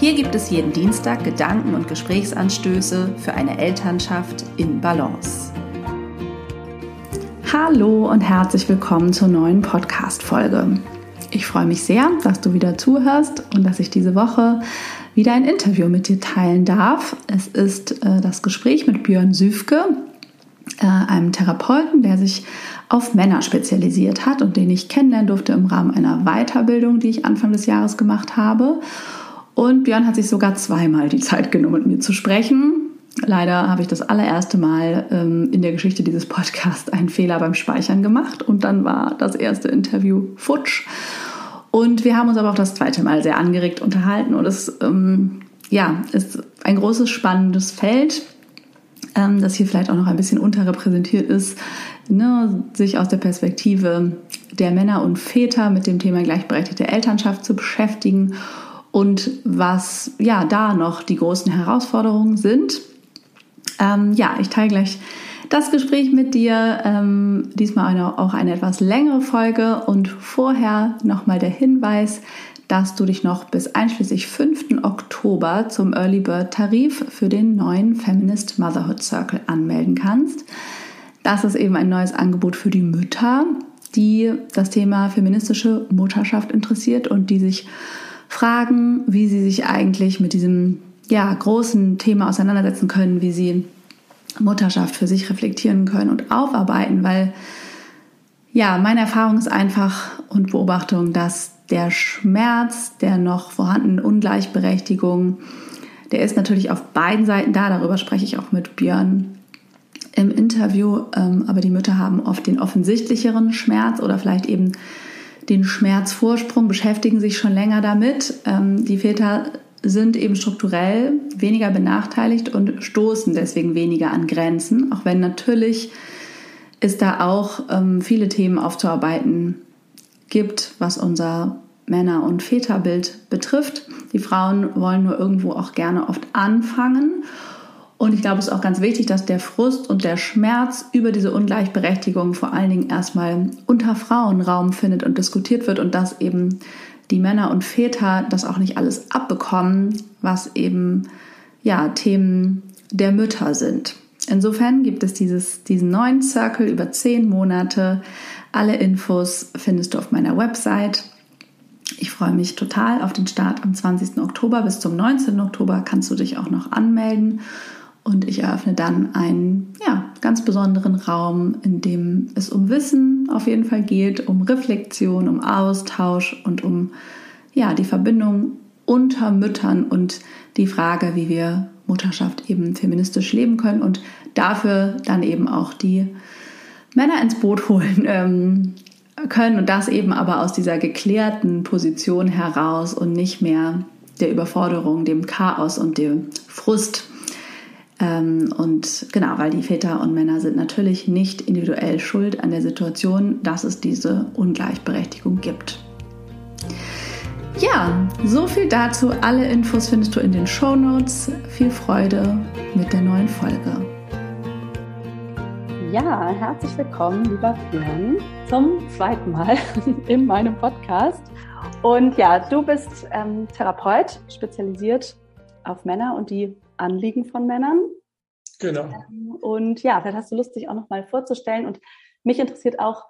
Hier gibt es jeden Dienstag Gedanken und Gesprächsanstöße für eine Elternschaft in Balance. Hallo und herzlich willkommen zur neuen Podcast-Folge. Ich freue mich sehr, dass du wieder zuhörst und dass ich diese Woche wieder ein Interview mit dir teilen darf. Es ist äh, das Gespräch mit Björn Süfke, äh, einem Therapeuten, der sich auf Männer spezialisiert hat und den ich kennenlernen durfte im Rahmen einer Weiterbildung, die ich Anfang des Jahres gemacht habe. Und Björn hat sich sogar zweimal die Zeit genommen, mit mir zu sprechen. Leider habe ich das allererste Mal ähm, in der Geschichte dieses Podcasts einen Fehler beim Speichern gemacht und dann war das erste Interview futsch. Und wir haben uns aber auch das zweite Mal sehr angeregt unterhalten und es ähm, ja, ist ein großes, spannendes Feld, ähm, das hier vielleicht auch noch ein bisschen unterrepräsentiert ist, ne, sich aus der Perspektive der Männer und Väter mit dem Thema gleichberechtigte Elternschaft zu beschäftigen und was ja da noch die großen Herausforderungen sind. Ähm, ja, ich teile gleich das Gespräch mit dir. Ähm, diesmal eine, auch eine etwas längere Folge und vorher nochmal der Hinweis, dass du dich noch bis einschließlich 5. Oktober zum Early Bird Tarif für den neuen Feminist Motherhood Circle anmelden kannst. Das ist eben ein neues Angebot für die Mütter, die das Thema feministische Mutterschaft interessiert und die sich fragen, wie sie sich eigentlich mit diesem ja, großen Thema auseinandersetzen können, wie sie Mutterschaft für sich reflektieren können und aufarbeiten, weil ja, meine Erfahrung ist einfach und Beobachtung, dass der Schmerz der noch vorhandenen Ungleichberechtigung, der ist natürlich auf beiden Seiten da, darüber spreche ich auch mit Björn im Interview, ähm, aber die Mütter haben oft den offensichtlicheren Schmerz oder vielleicht eben den Schmerzvorsprung, beschäftigen sich schon länger damit. Ähm, die Väter sind eben strukturell weniger benachteiligt und stoßen deswegen weniger an Grenzen, auch wenn natürlich es da auch ähm, viele Themen aufzuarbeiten gibt, was unser Männer- und Väterbild betrifft. Die Frauen wollen nur irgendwo auch gerne oft anfangen und ich glaube, es ist auch ganz wichtig, dass der Frust und der Schmerz über diese Ungleichberechtigung vor allen Dingen erstmal unter Frauen Raum findet und diskutiert wird und dass eben die Männer und Väter das auch nicht alles abbekommen, was eben ja Themen der Mütter sind. Insofern gibt es dieses, diesen neuen Circle über zehn Monate. Alle Infos findest du auf meiner Website. Ich freue mich total auf den Start am 20. Oktober. Bis zum 19. Oktober kannst du dich auch noch anmelden. Und ich eröffne dann einen ja, ganz besonderen Raum, in dem es um Wissen auf jeden Fall geht, um Reflexion, um Austausch und um ja, die Verbindung unter Müttern und die Frage, wie wir Mutterschaft eben feministisch leben können und dafür dann eben auch die Männer ins Boot holen ähm, können und das eben aber aus dieser geklärten Position heraus und nicht mehr der Überforderung, dem Chaos und dem Frust und genau, weil die Väter und Männer sind natürlich nicht individuell schuld an der Situation, dass es diese Ungleichberechtigung gibt. Ja, so viel dazu. Alle Infos findest du in den Show Notes. Viel Freude mit der neuen Folge. Ja, herzlich willkommen, lieber Björn, zum zweiten Mal in meinem Podcast. Und ja, du bist ähm, Therapeut, spezialisiert auf Männer und die Anliegen von Männern. Genau. Ähm, und ja, vielleicht hast du Lust, dich auch nochmal vorzustellen. Und mich interessiert auch,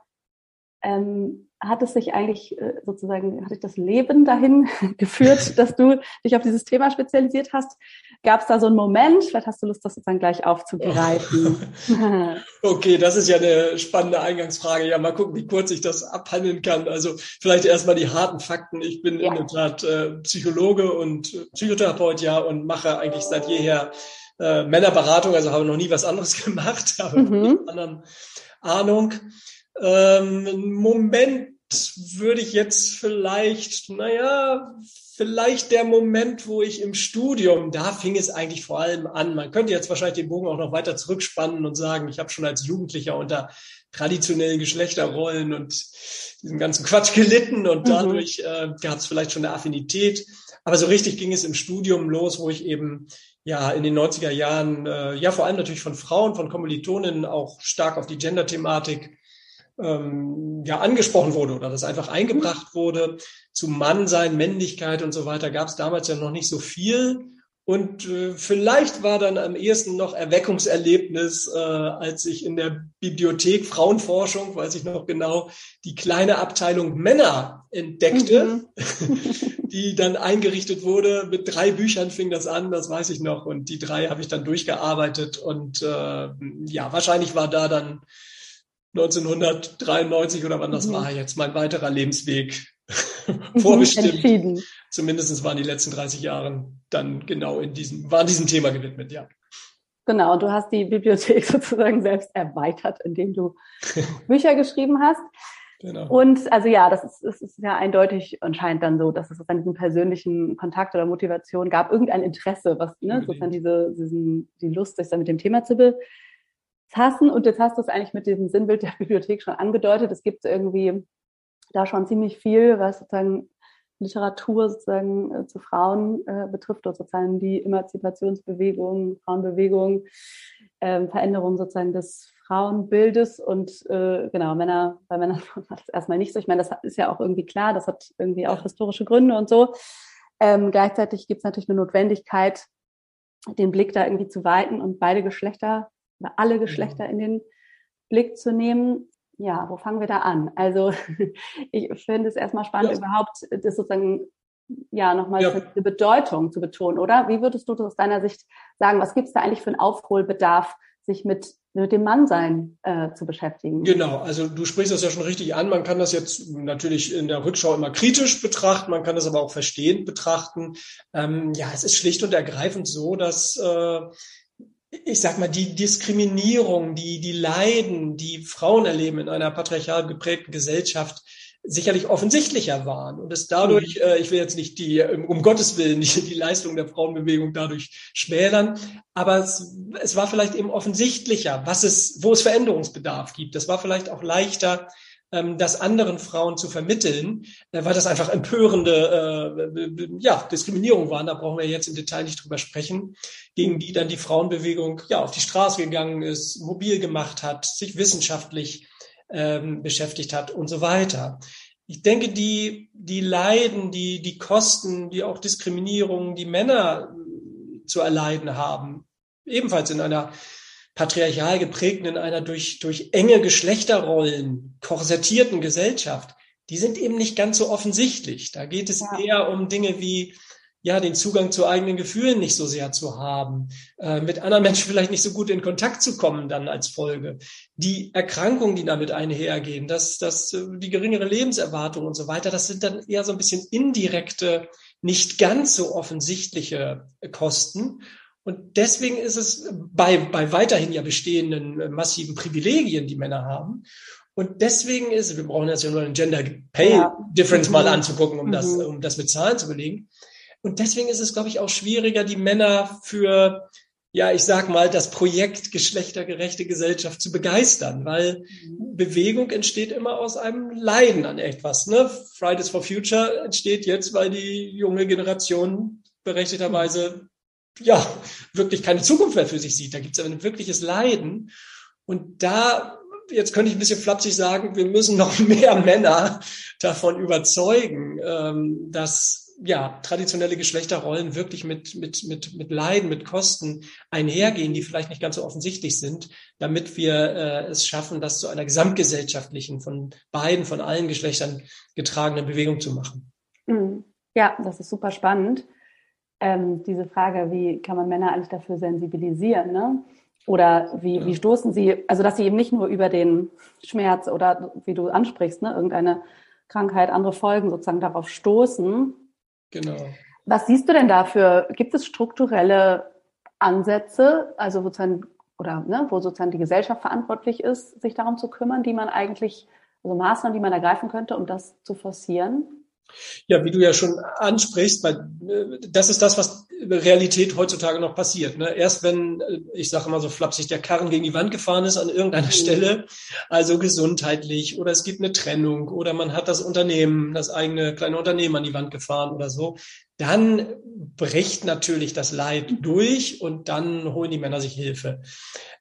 ähm, hat es sich eigentlich äh, sozusagen, hat dich das Leben dahin geführt, dass du dich auf dieses Thema spezialisiert hast? Gab es da so einen Moment? Vielleicht hast du Lust, das sozusagen gleich aufzugreifen. okay, das ist ja eine spannende Eingangsfrage. Ja, mal gucken, wie kurz ich das abhandeln kann. Also vielleicht erstmal die harten Fakten. Ich bin ja. in der Tat äh, Psychologe und Psychotherapeut, ja, und mache eigentlich seit jeher äh, Männerberatung, also habe noch nie was anderes gemacht, habe mhm. anderen Ahnung. Ähm, Moment würde ich jetzt vielleicht, naja, vielleicht der Moment, wo ich im Studium, da fing es eigentlich vor allem an. Man könnte jetzt wahrscheinlich den Bogen auch noch weiter zurückspannen und sagen, ich habe schon als Jugendlicher unter traditionellen Geschlechterrollen und diesem ganzen Quatsch gelitten und mhm. dadurch äh, gab es vielleicht schon eine Affinität. Aber so richtig ging es im Studium los, wo ich eben ja in den 90er Jahren, äh, ja vor allem natürlich von Frauen, von Kommilitoninnen auch stark auf die Gender-Thematik ähm, ja angesprochen wurde oder das einfach eingebracht wurde. Zu Mannsein, Männlichkeit und so weiter gab es damals ja noch nicht so viel. Und äh, vielleicht war dann am ehesten noch Erweckungserlebnis, äh, als ich in der Bibliothek Frauenforschung, weiß ich noch genau, die kleine Abteilung Männer entdeckte, mhm. die dann eingerichtet wurde. Mit drei Büchern fing das an, das weiß ich noch. Und die drei habe ich dann durchgearbeitet. Und äh, ja, wahrscheinlich war da dann 1993 oder wann das mhm. war jetzt mein weiterer Lebensweg vorbestimmt. Zumindest waren die letzten 30 Jahre dann genau in diesem, waren diesem Thema gewidmet, ja. Genau, du hast die Bibliothek sozusagen selbst erweitert, indem du Bücher geschrieben hast. Genau. Und also ja, das ist, das ist ja eindeutig anscheinend dann so, dass es sozusagen diesen persönlichen Kontakt oder Motivation gab, irgendein Interesse, was ne, sozusagen diese, diesen, die Lust, sich dann mit dem Thema zu befassen. Und jetzt hast du es eigentlich mit diesem Sinnbild der Bibliothek schon angedeutet. Es gibt irgendwie da schon ziemlich viel, was sozusagen Literatur sozusagen äh, zu Frauen äh, betrifft, oder sozusagen die Emanzipationsbewegung, Frauenbewegung, äh, Veränderung sozusagen des Frauenbildes und äh, genau, Männer, bei Männern war das erstmal nicht so. Ich meine, das ist ja auch irgendwie klar, das hat irgendwie auch historische Gründe und so. Ähm, gleichzeitig gibt es natürlich eine Notwendigkeit, den Blick da irgendwie zu weiten und beide Geschlechter alle Geschlechter in den Blick zu nehmen ja, wo fangen wir da an? Also ich finde es erstmal spannend, ja. überhaupt das sozusagen ja nochmal ja. die Bedeutung zu betonen, oder? Wie würdest du aus deiner Sicht sagen, was gibt es da eigentlich für einen Aufholbedarf, sich mit mit dem Mannsein äh, zu beschäftigen. Genau, also du sprichst das ja schon richtig an. Man kann das jetzt natürlich in der Rückschau immer kritisch betrachten, man kann das aber auch verstehend betrachten. Ähm, ja, es ist schlicht und ergreifend so, dass äh, ich sag mal, die Diskriminierung, die, die Leiden, die Frauen erleben in einer patriarchal geprägten Gesellschaft, sicherlich offensichtlicher waren und es dadurch, mhm. äh, ich will jetzt nicht die, um Gottes Willen, die, die Leistung der Frauenbewegung dadurch schmälern, aber es, es war vielleicht eben offensichtlicher, was es, wo es Veränderungsbedarf gibt. Es war vielleicht auch leichter, ähm, das anderen Frauen zu vermitteln, äh, weil das einfach empörende äh, ja, Diskriminierung waren. Da brauchen wir jetzt im Detail nicht drüber sprechen, gegen die dann die Frauenbewegung ja auf die Straße gegangen ist, mobil gemacht hat, sich wissenschaftlich ähm, beschäftigt hat und so weiter. Ich denke, die, die Leiden, die, die Kosten, die auch Diskriminierung, die Männer äh, zu erleiden haben, ebenfalls in einer patriarchal geprägten, in einer durch, durch enge Geschlechterrollen korsettierten Gesellschaft, die sind eben nicht ganz so offensichtlich. Da geht es ja. eher um Dinge wie ja, den Zugang zu eigenen Gefühlen nicht so sehr zu haben, äh, mit anderen Menschen vielleicht nicht so gut in Kontakt zu kommen dann als Folge, die Erkrankungen, die damit einhergehen, das, das, äh, die geringere Lebenserwartung und so weiter, das sind dann eher so ein bisschen indirekte, nicht ganz so offensichtliche Kosten. Und deswegen ist es bei, bei weiterhin ja bestehenden äh, massiven Privilegien, die Männer haben. Und deswegen ist, wir brauchen jetzt ja nur einen Gender Pay ja. Difference mhm. mal anzugucken, um mhm. das, um das mit Zahlen zu belegen. Und deswegen ist es, glaube ich, auch schwieriger, die Männer für, ja, ich sag mal, das Projekt geschlechtergerechte Gesellschaft zu begeistern, weil mhm. Bewegung entsteht immer aus einem Leiden an etwas. Ne? Fridays for Future entsteht jetzt, weil die junge Generation berechtigterweise ja, wirklich keine Zukunft mehr für sich sieht. Da gibt es ein wirkliches Leiden. Und da, jetzt könnte ich ein bisschen flapsig sagen, wir müssen noch mehr Männer davon überzeugen, ähm, dass ja, traditionelle Geschlechterrollen wirklich mit, mit, mit, mit Leiden, mit Kosten einhergehen, die vielleicht nicht ganz so offensichtlich sind, damit wir äh, es schaffen, das zu einer gesamtgesellschaftlichen, von beiden, von allen Geschlechtern getragenen Bewegung zu machen. Mhm. Ja, das ist super spannend ähm, diese Frage, wie kann man Männer eigentlich dafür sensibilisieren, ne? Oder wie, ja. wie stoßen sie, also dass sie eben nicht nur über den Schmerz oder wie du ansprichst, ne, irgendeine Krankheit, andere Folgen sozusagen darauf stoßen. Genau. Was siehst du denn dafür? Gibt es strukturelle Ansätze, also sozusagen, oder ne, wo sozusagen die Gesellschaft verantwortlich ist, sich darum zu kümmern, die man eigentlich also Maßnahmen, die man ergreifen könnte, um das zu forcieren? Ja, wie du ja schon ansprichst, weil äh, das ist das, was Realität heutzutage noch passiert. Ne? Erst wenn, äh, ich sage immer so flapsig, der Karren gegen die Wand gefahren ist an irgendeiner mhm. Stelle, also gesundheitlich oder es gibt eine Trennung oder man hat das Unternehmen, das eigene kleine Unternehmen an die Wand gefahren oder so, dann bricht natürlich das Leid durch und dann holen die Männer sich Hilfe.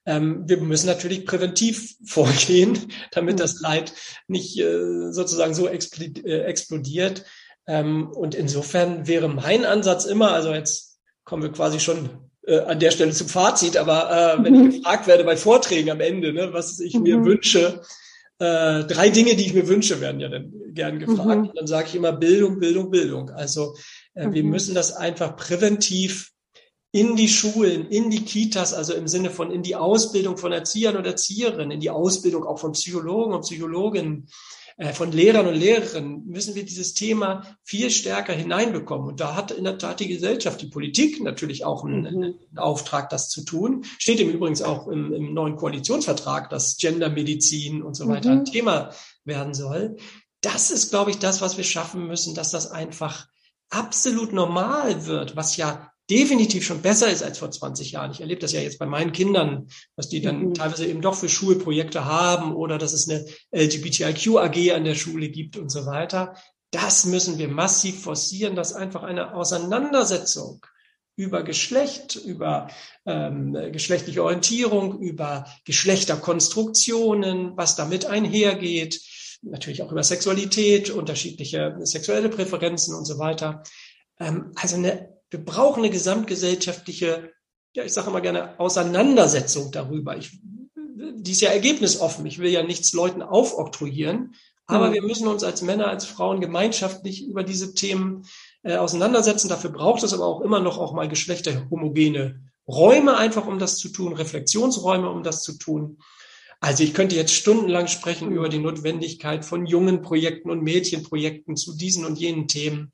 Ähm, wir müssen natürlich präventiv vorgehen, damit mhm. das Leid nicht äh, sozusagen so äh, explodiert. Ähm, und insofern wäre mein Ansatz immer, also jetzt kommen wir quasi schon äh, an der Stelle zum Fazit, aber äh, wenn mhm. ich gefragt werde bei Vorträgen am Ende, ne, was ich mhm. mir wünsche, äh, drei Dinge, die ich mir wünsche, werden ja dann gern gefragt. Mhm. Dann sage ich immer Bildung, Bildung, Bildung. Also äh, wir mhm. müssen das einfach präventiv in die Schulen, in die Kitas, also im Sinne von in die Ausbildung von Erziehern und Erzieherinnen, in die Ausbildung auch von Psychologen und Psychologinnen, äh, von Lehrern und Lehrerinnen, müssen wir dieses Thema viel stärker hineinbekommen. Und da hat in der Tat die Gesellschaft, die Politik natürlich auch einen, mhm. einen Auftrag, das zu tun. Steht im Übrigen auch im, im neuen Koalitionsvertrag, dass Gendermedizin und so weiter mhm. ein Thema werden soll. Das ist, glaube ich, das, was wir schaffen müssen, dass das einfach absolut normal wird, was ja definitiv schon besser ist als vor 20 Jahren. Ich erlebe das ja jetzt bei meinen Kindern, was die dann mhm. teilweise eben doch für Schulprojekte haben oder dass es eine LGBTIQ-AG an der Schule gibt und so weiter. Das müssen wir massiv forcieren, dass einfach eine Auseinandersetzung über Geschlecht, über ähm, geschlechtliche Orientierung, über Geschlechterkonstruktionen, was damit einhergeht, natürlich auch über Sexualität, unterschiedliche sexuelle Präferenzen und so weiter. Ähm, also eine wir brauchen eine gesamtgesellschaftliche, ja, ich sage immer gerne Auseinandersetzung darüber. Ich, die ist ja ergebnisoffen. Ich will ja nichts Leuten aufoktroyieren, aber mhm. wir müssen uns als Männer, als Frauen gemeinschaftlich über diese Themen äh, auseinandersetzen. Dafür braucht es aber auch immer noch auch mal geschlechterhomogene Räume einfach, um das zu tun, Reflexionsräume, um das zu tun. Also ich könnte jetzt stundenlang sprechen mhm. über die Notwendigkeit von jungen Projekten und Mädchenprojekten zu diesen und jenen Themen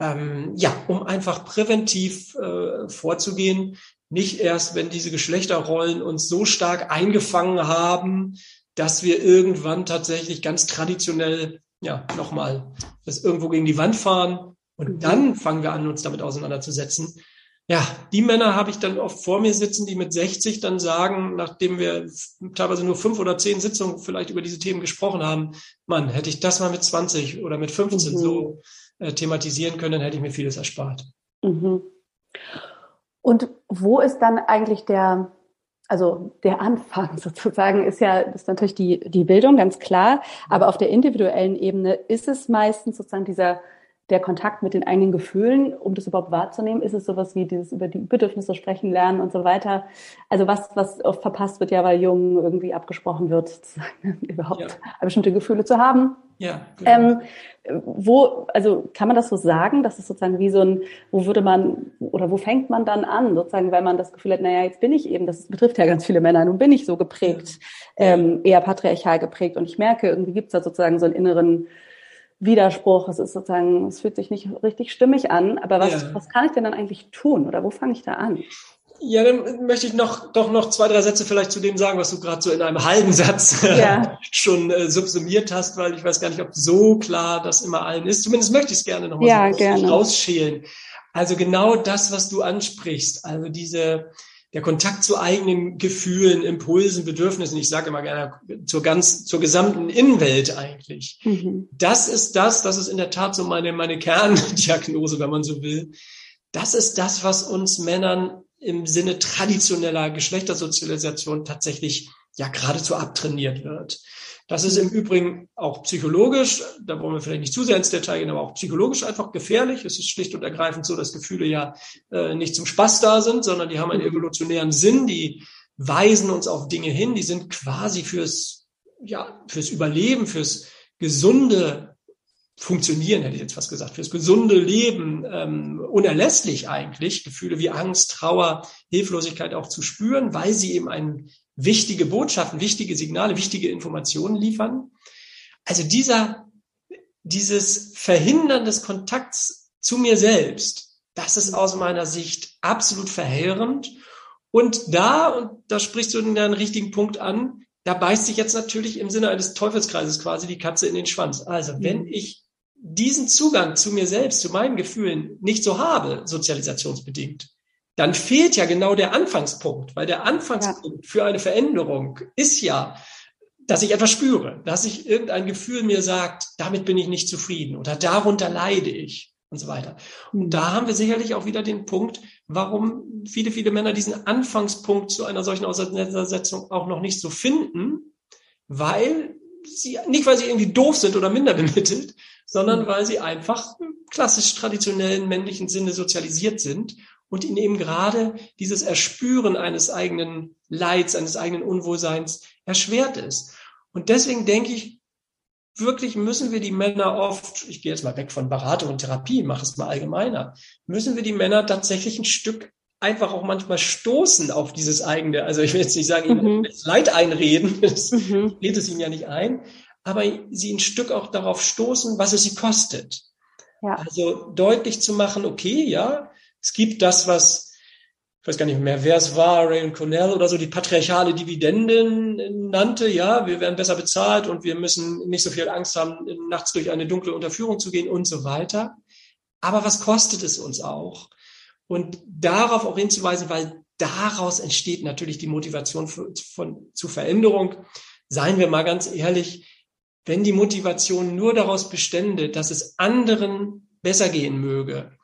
ähm, ja, um einfach präventiv äh, vorzugehen, nicht erst, wenn diese Geschlechterrollen uns so stark eingefangen haben, dass wir irgendwann tatsächlich ganz traditionell, ja, nochmal, das irgendwo gegen die Wand fahren und mhm. dann fangen wir an, uns damit auseinanderzusetzen. Ja, die Männer habe ich dann oft vor mir sitzen, die mit 60 dann sagen, nachdem wir teilweise nur fünf oder zehn Sitzungen vielleicht über diese Themen gesprochen haben, Mann, hätte ich das mal mit 20 oder mit 15 mhm. so äh, thematisieren können, dann hätte ich mir vieles erspart. Mhm. Und wo ist dann eigentlich der, also der Anfang sozusagen ist ja, ist natürlich die, die Bildung, ganz klar. Aber auf der individuellen Ebene ist es meistens sozusagen dieser, der Kontakt mit den eigenen Gefühlen, um das überhaupt wahrzunehmen, ist es sowas wie dieses über die Bedürfnisse sprechen lernen und so weiter. Also was, was oft verpasst wird ja, weil Jungen irgendwie abgesprochen wird, überhaupt ja. bestimmte Gefühle zu haben. Ja. Genau. Ähm, wo, also kann man das so sagen, dass es sozusagen wie so ein, wo würde man oder wo fängt man dann an, sozusagen, weil man das Gefühl hat, naja, jetzt bin ich eben, das betrifft ja ganz viele Männer, nun bin ich so geprägt, ähm, eher patriarchal geprägt und ich merke, irgendwie gibt es da sozusagen so einen inneren Widerspruch, es ist sozusagen, es fühlt sich nicht richtig stimmig an, aber was, ja. was kann ich denn dann eigentlich tun oder wo fange ich da an? Ja, dann möchte ich noch doch noch zwei, drei Sätze vielleicht zu dem sagen, was du gerade so in einem halben Satz ja. schon äh, subsumiert hast, weil ich weiß gar nicht, ob so klar das immer allen ist. Zumindest möchte ich es gerne nochmal ja, so gerne. rausschälen. Also genau das, was du ansprichst, also diese der Kontakt zu eigenen Gefühlen, Impulsen, Bedürfnissen, ich sage immer gerne zur ganz, zur gesamten Innenwelt eigentlich. Mhm. Das ist das, das ist in der Tat so meine, meine Kerndiagnose, wenn man so will. Das ist das, was uns Männern im Sinne traditioneller Geschlechtersozialisation tatsächlich ja geradezu abtrainiert wird. Das ist im Übrigen auch psychologisch, da wollen wir vielleicht nicht zu sehr ins Detail gehen, aber auch psychologisch einfach gefährlich. Es ist schlicht und ergreifend so, dass Gefühle ja äh, nicht zum Spaß da sind, sondern die haben einen evolutionären Sinn, die weisen uns auf Dinge hin, die sind quasi fürs, ja, fürs Überleben, fürs gesunde Funktionieren, hätte ich jetzt fast gesagt, fürs gesunde Leben ähm, unerlässlich eigentlich, Gefühle wie Angst, Trauer, Hilflosigkeit auch zu spüren, weil sie eben ein wichtige Botschaften, wichtige Signale, wichtige Informationen liefern. Also dieser, dieses Verhindern des Kontakts zu mir selbst, das ist aus meiner Sicht absolut verheerend. Und da, und da sprichst du den richtigen Punkt an, da beißt sich jetzt natürlich im Sinne eines Teufelskreises quasi die Katze in den Schwanz. Also mhm. wenn ich diesen Zugang zu mir selbst, zu meinen Gefühlen nicht so habe, sozialisationsbedingt, dann fehlt ja genau der Anfangspunkt, weil der Anfangspunkt ja. für eine Veränderung ist ja, dass ich etwas spüre, dass ich irgendein Gefühl mir sagt, damit bin ich nicht zufrieden oder darunter leide ich und so weiter. Und da haben wir sicherlich auch wieder den Punkt, warum viele, viele Männer diesen Anfangspunkt zu einer solchen Auseinandersetzung auch noch nicht so finden, weil sie, nicht weil sie irgendwie doof sind oder minder bemittelt, sondern mhm. weil sie einfach im klassisch traditionellen männlichen Sinne sozialisiert sind und ihnen eben gerade dieses Erspüren eines eigenen Leids, eines eigenen Unwohlseins erschwert ist. Und deswegen denke ich, wirklich müssen wir die Männer oft, ich gehe jetzt mal weg von Beratung und Therapie, mache es mal allgemeiner, müssen wir die Männer tatsächlich ein Stück einfach auch manchmal stoßen auf dieses eigene, also ich will jetzt nicht sagen, ihnen mhm. Leid einreden, das mhm. geht es ihnen ja nicht ein, aber sie ein Stück auch darauf stoßen, was es sie kostet. Ja. Also deutlich zu machen, okay, ja, es gibt das, was, ich weiß gar nicht mehr, wer es war, Ray und Cornell oder so, die patriarchale Dividenden nannte, ja, wir werden besser bezahlt und wir müssen nicht so viel Angst haben, nachts durch eine dunkle Unterführung zu gehen und so weiter. Aber was kostet es uns auch? Und darauf auch hinzuweisen, weil daraus entsteht natürlich die Motivation für, von, zu Veränderung. Seien wir mal ganz ehrlich, wenn die Motivation nur daraus bestände, dass es anderen besser gehen möge,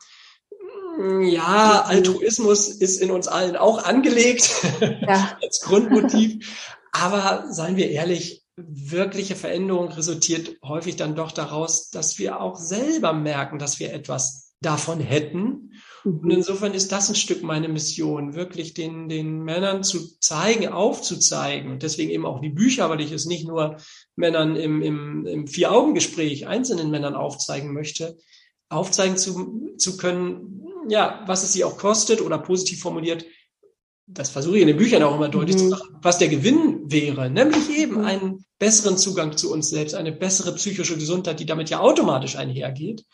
ja, Altruismus ist in uns allen auch angelegt ja. als Grundmotiv. Aber seien wir ehrlich, wirkliche Veränderung resultiert häufig dann doch daraus, dass wir auch selber merken, dass wir etwas davon hätten. Und mhm. insofern ist das ein Stück meine Mission, wirklich den, den Männern zu zeigen, aufzuzeigen. Und deswegen eben auch die Bücher, weil ich es nicht nur Männern im, im, im Vier-Augen-Gespräch, einzelnen Männern aufzeigen möchte, aufzeigen zu, zu können, ja, was es sie auch kostet oder positiv formuliert, das versuche ich in den Büchern auch immer deutlich mhm. zu machen, was der Gewinn wäre, nämlich eben mhm. einen besseren Zugang zu uns selbst, eine bessere psychische Gesundheit, die damit ja automatisch einhergeht,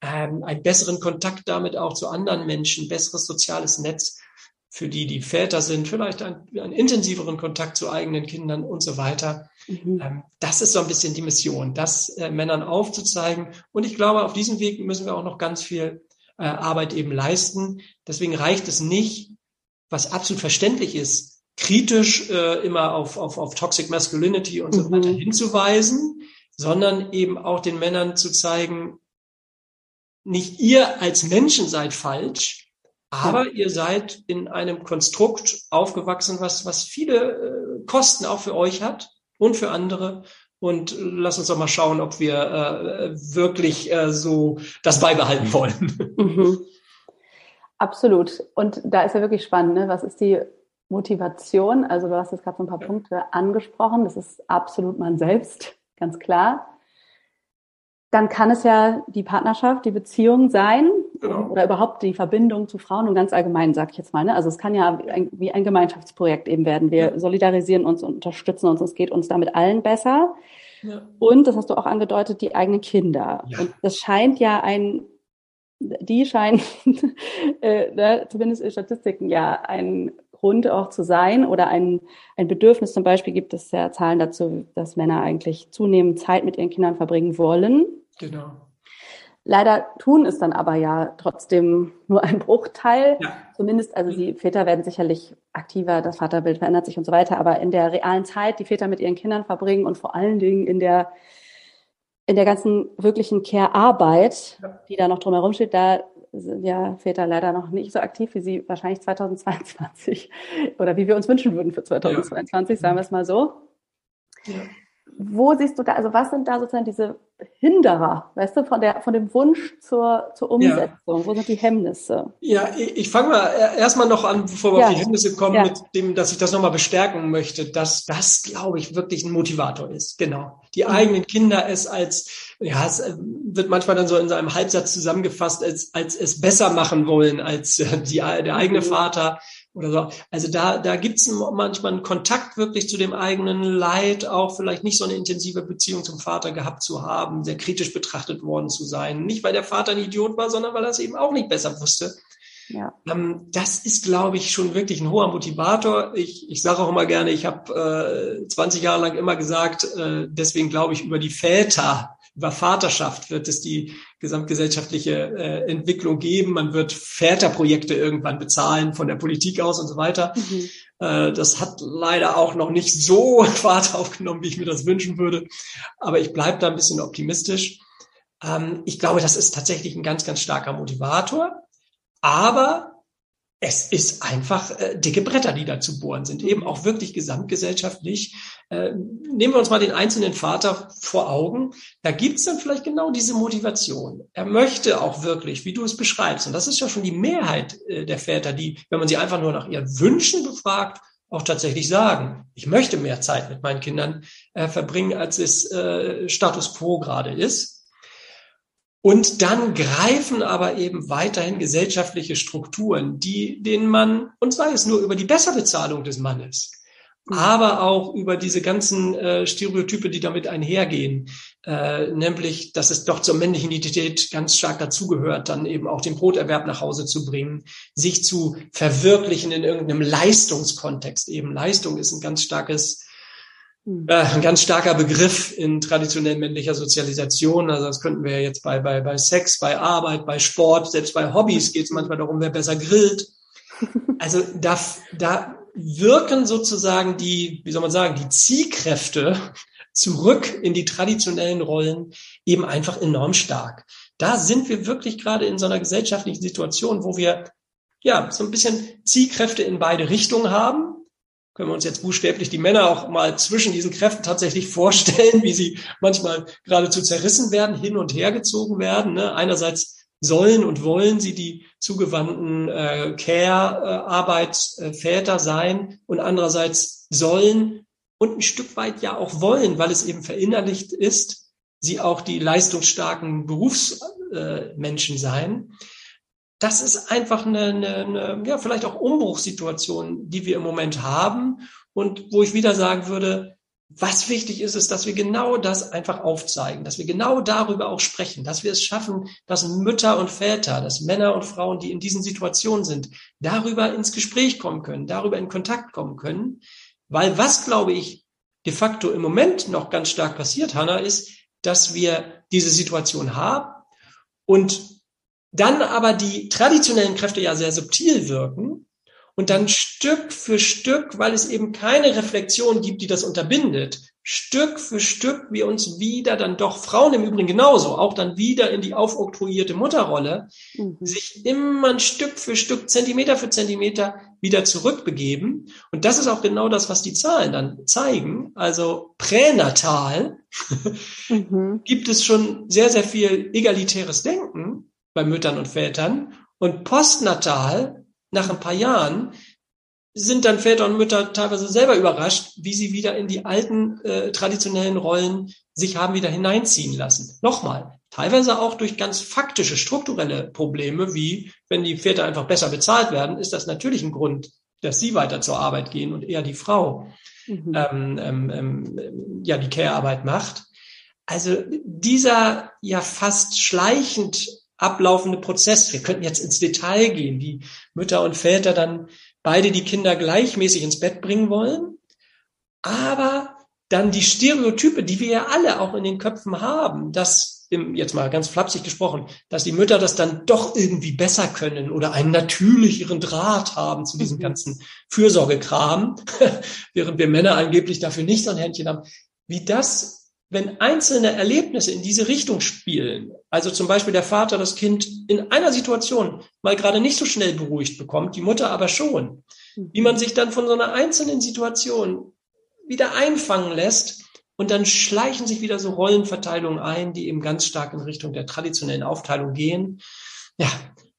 ähm, einen besseren Kontakt damit auch zu anderen Menschen, besseres soziales Netz für die, die Väter sind, vielleicht einen, einen intensiveren Kontakt zu eigenen Kindern und so weiter. Mhm. Ähm, das ist so ein bisschen die Mission, das äh, Männern aufzuzeigen. Und ich glaube, auf diesem Weg müssen wir auch noch ganz viel äh, Arbeit eben leisten. Deswegen reicht es nicht, was absolut verständlich ist, kritisch äh, immer auf, auf, auf Toxic Masculinity und so mhm. weiter hinzuweisen, sondern eben auch den Männern zu zeigen, nicht ihr als Menschen seid falsch, aber ja. ihr seid in einem Konstrukt aufgewachsen, was, was viele äh, Kosten auch für euch hat und für andere. Und lass uns doch mal schauen, ob wir äh, wirklich äh, so das beibehalten wollen. Mhm. Absolut. Und da ist ja wirklich spannend, ne? was ist die Motivation? Also du hast jetzt gerade so ein paar Punkte angesprochen. Das ist absolut man selbst, ganz klar. Dann kann es ja die Partnerschaft, die Beziehung sein genau. oder überhaupt die Verbindung zu Frauen und ganz allgemein, sag ich jetzt mal. Ne? Also es kann ja ein, wie ein Gemeinschaftsprojekt eben werden. Wir ja. solidarisieren uns und unterstützen uns. Es geht uns damit allen besser. Ja. Und, das hast du auch angedeutet, die eigenen Kinder. Ja. Und das scheint ja ein die scheinen, äh, ne, zumindest in Statistiken, ja, ein Grund auch zu sein oder ein, ein Bedürfnis. Zum Beispiel gibt es ja Zahlen dazu, dass Männer eigentlich zunehmend Zeit mit ihren Kindern verbringen wollen. Genau. Leider tun es dann aber ja trotzdem nur ein Bruchteil. Ja. Zumindest, also die Väter werden sicherlich aktiver, das Vaterbild verändert sich und so weiter, aber in der realen Zeit, die Väter mit ihren Kindern verbringen und vor allen Dingen in der in der ganzen wirklichen Care-Arbeit, ja. die da noch drumherum steht, da sind ja Väter leider noch nicht so aktiv, wie sie wahrscheinlich 2022 oder wie wir uns wünschen würden für 2022, ja. sagen wir es mal so. Ja. Wo siehst du da, also was sind da sozusagen diese Hinderer, weißt du, von, der, von dem Wunsch zur, zur Umsetzung? Ja. Wo sind die Hemmnisse? Ja, ich, ich fange mal erstmal noch an, bevor wir ja. auf die Hemmnisse kommen, ja. mit dem, dass ich das nochmal bestärken möchte, dass das, glaube ich, wirklich ein Motivator ist. Genau. Die mhm. eigenen Kinder es als, ja, es äh, wird manchmal dann so in seinem Halbsatz zusammengefasst, als, als es besser machen wollen als äh, die, der eigene mhm. Vater oder so. Also da, da gibt's manchmal einen Kontakt wirklich zu dem eigenen Leid, auch vielleicht nicht so eine intensive Beziehung zum Vater gehabt zu haben, sehr kritisch betrachtet worden zu sein. Nicht, weil der Vater ein Idiot war, sondern weil er es eben auch nicht besser wusste. Ja. Ähm, das ist, glaube ich, schon wirklich ein hoher Motivator. Ich, ich sage auch immer gerne, ich habe äh, 20 Jahre lang immer gesagt, äh, deswegen glaube ich, über die Väter, über Vaterschaft wird es die gesamtgesellschaftliche äh, Entwicklung geben. Man wird Väterprojekte irgendwann bezahlen von der Politik aus und so weiter. Mhm. Äh, das hat leider auch noch nicht so Fahrt aufgenommen, wie ich mir das wünschen würde. Aber ich bleibe da ein bisschen optimistisch. Ähm, ich glaube, das ist tatsächlich ein ganz, ganz starker Motivator. Aber es ist einfach äh, dicke Bretter, die da zu bohren sind, eben auch wirklich gesamtgesellschaftlich. Äh, nehmen wir uns mal den einzelnen Vater vor Augen. Da gibt's dann vielleicht genau diese Motivation. Er möchte auch wirklich, wie du es beschreibst, und das ist ja schon die Mehrheit äh, der Väter, die, wenn man sie einfach nur nach ihren Wünschen befragt, auch tatsächlich sagen, ich möchte mehr Zeit mit meinen Kindern äh, verbringen, als es äh, Status quo gerade ist. Und dann greifen aber eben weiterhin gesellschaftliche Strukturen, die, denen man, und sei es nur über die Besserbezahlung des Mannes, mhm. aber auch über diese ganzen äh, Stereotype, die damit einhergehen, äh, nämlich, dass es doch zur männlichen Identität ganz stark dazugehört, dann eben auch den Broterwerb nach Hause zu bringen, sich zu verwirklichen in irgendeinem Leistungskontext. Eben Leistung ist ein ganz starkes ein ganz starker Begriff in traditionell männlicher Sozialisation. Also das könnten wir ja jetzt bei, bei, bei Sex, bei Arbeit, bei Sport, selbst bei Hobbys geht es manchmal darum, wer besser grillt. Also da, da wirken sozusagen die, wie soll man sagen, die Ziehkräfte zurück in die traditionellen Rollen eben einfach enorm stark. Da sind wir wirklich gerade in so einer gesellschaftlichen Situation, wo wir ja so ein bisschen Ziehkräfte in beide Richtungen haben können wir uns jetzt buchstäblich die Männer auch mal zwischen diesen Kräften tatsächlich vorstellen, wie sie manchmal geradezu zerrissen werden, hin und her gezogen werden. Ne? Einerseits sollen und wollen sie die zugewandten äh, Care-Arbeitsväter äh, sein und andererseits sollen und ein Stück weit ja auch wollen, weil es eben verinnerlicht ist, sie auch die leistungsstarken Berufsmenschen äh, sein das ist einfach eine, eine, eine, ja, vielleicht auch Umbruchssituation, die wir im Moment haben und wo ich wieder sagen würde, was wichtig ist, ist, dass wir genau das einfach aufzeigen, dass wir genau darüber auch sprechen, dass wir es schaffen, dass Mütter und Väter, dass Männer und Frauen, die in diesen Situationen sind, darüber ins Gespräch kommen können, darüber in Kontakt kommen können. Weil was, glaube ich, de facto im Moment noch ganz stark passiert, Hanna, ist, dass wir diese Situation haben und dann aber die traditionellen Kräfte ja sehr subtil wirken und dann Stück für Stück, weil es eben keine Reflexion gibt, die das unterbindet, Stück für Stück wir uns wieder dann doch, Frauen im Übrigen genauso, auch dann wieder in die aufoktroyierte Mutterrolle, mhm. sich immer ein Stück für Stück, Zentimeter für Zentimeter wieder zurückbegeben. Und das ist auch genau das, was die Zahlen dann zeigen. Also pränatal mhm. gibt es schon sehr, sehr viel egalitäres Denken bei Müttern und Vätern. Und postnatal, nach ein paar Jahren, sind dann Väter und Mütter teilweise selber überrascht, wie sie wieder in die alten äh, traditionellen Rollen sich haben wieder hineinziehen lassen. Nochmal, teilweise auch durch ganz faktische, strukturelle Probleme, wie wenn die Väter einfach besser bezahlt werden, ist das natürlich ein Grund, dass sie weiter zur Arbeit gehen und eher die Frau mhm. ähm, ähm, ähm, ja die Care-Arbeit macht. Also dieser ja fast schleichend ablaufende Prozess. Wir könnten jetzt ins Detail gehen, wie Mütter und Väter dann beide die Kinder gleichmäßig ins Bett bringen wollen, aber dann die Stereotype, die wir ja alle auch in den Köpfen haben, dass jetzt mal ganz flapsig gesprochen, dass die Mütter das dann doch irgendwie besser können oder einen natürlicheren Draht haben zu diesem mhm. ganzen Fürsorgekram, während wir Männer angeblich dafür nicht so ein Händchen haben, wie das wenn einzelne Erlebnisse in diese Richtung spielen, also zum Beispiel der Vater das Kind in einer Situation mal gerade nicht so schnell beruhigt bekommt, die Mutter aber schon, wie man sich dann von so einer einzelnen Situation wieder einfangen lässt und dann schleichen sich wieder so Rollenverteilungen ein, die eben ganz stark in Richtung der traditionellen Aufteilung gehen. Ja,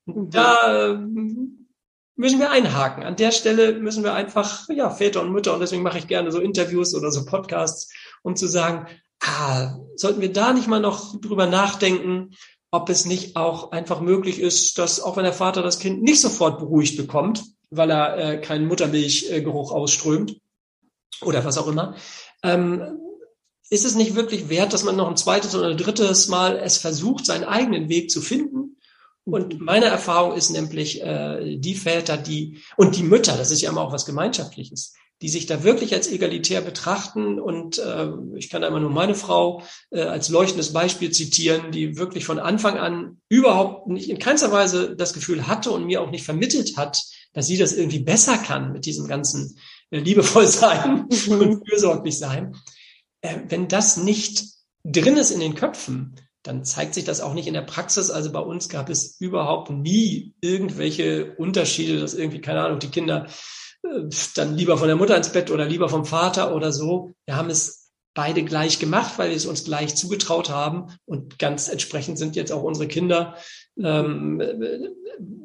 mhm. da ähm, müssen wir einhaken. An der Stelle müssen wir einfach, ja, Väter und Mütter, und deswegen mache ich gerne so Interviews oder so Podcasts, um zu sagen, ah, sollten wir da nicht mal noch drüber nachdenken, ob es nicht auch einfach möglich ist, dass auch wenn der Vater das Kind nicht sofort beruhigt bekommt, weil er äh, keinen Muttermilchgeruch ausströmt oder was auch immer, ähm, ist es nicht wirklich wert, dass man noch ein zweites oder ein drittes Mal es versucht, seinen eigenen Weg zu finden? Und meine Erfahrung ist nämlich, äh, die Väter, die und die Mütter, das ist ja immer auch was Gemeinschaftliches, die sich da wirklich als egalitär betrachten. Und äh, ich kann da immer nur meine Frau äh, als leuchtendes Beispiel zitieren, die wirklich von Anfang an überhaupt nicht in keinster Weise das Gefühl hatte und mir auch nicht vermittelt hat, dass sie das irgendwie besser kann mit diesem ganzen äh, liebevoll sein mhm. und fürsorglich sein. Äh, wenn das nicht drin ist in den Köpfen, dann zeigt sich das auch nicht in der Praxis. Also bei uns gab es überhaupt nie irgendwelche Unterschiede, dass irgendwie, keine Ahnung, die Kinder dann lieber von der Mutter ins Bett oder lieber vom Vater oder so. Wir haben es beide gleich gemacht, weil wir es uns gleich zugetraut haben. Und ganz entsprechend sind jetzt auch unsere Kinder, ähm,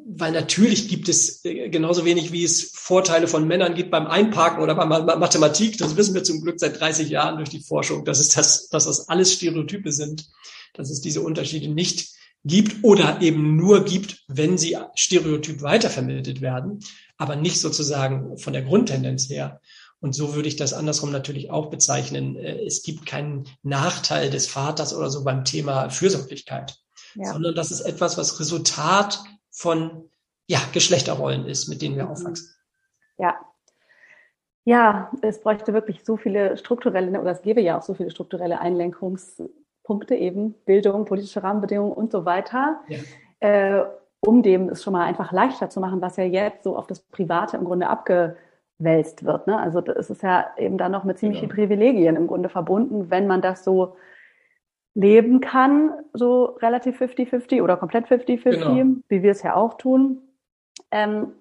weil natürlich gibt es äh, genauso wenig, wie es Vorteile von Männern gibt beim Einparken oder bei Mathematik. Das wissen wir zum Glück seit 30 Jahren durch die Forschung, dass es das, dass das alles Stereotype sind dass es diese Unterschiede nicht gibt oder eben nur gibt, wenn sie stereotyp weitervermittelt werden, aber nicht sozusagen von der Grundtendenz her. Und so würde ich das andersrum natürlich auch bezeichnen. Äh, es gibt keinen Nachteil des Vaters oder so beim Thema Fürsorglichkeit, ja. sondern das ist etwas, was Resultat von ja, Geschlechterrollen ist, mit denen wir mhm. aufwachsen. Ja. Ja, es bräuchte wirklich so viele strukturelle, oder es gäbe ja auch so viele strukturelle Einlenkungs- Punkte eben, Bildung, politische Rahmenbedingungen und so weiter, ja. äh, um dem es schon mal einfach leichter zu machen, was ja jetzt so auf das Private im Grunde abgewälzt wird. Ne? Also es ist ja eben dann noch mit ziemlich genau. viel Privilegien im Grunde verbunden, wenn man das so leben kann, so relativ 50-50 oder komplett 50-50, genau. wie wir es ja auch tun. Ähm,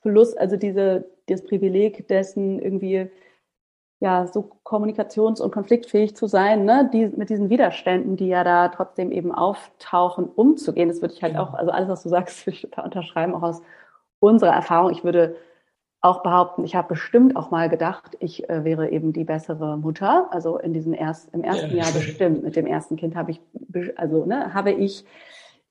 plus also diese, das Privileg dessen irgendwie ja, so kommunikations- und konfliktfähig zu sein, ne, die, mit diesen Widerständen, die ja da trotzdem eben auftauchen, umzugehen. Das würde ich halt auch, also alles, was du sagst, würde ich total unterschreiben, auch aus unserer Erfahrung. Ich würde auch behaupten, ich habe bestimmt auch mal gedacht, ich äh, wäre eben die bessere Mutter. Also in diesem erst, im ersten ja. Jahr bestimmt. Mit dem ersten Kind habe ich, also ne, habe ich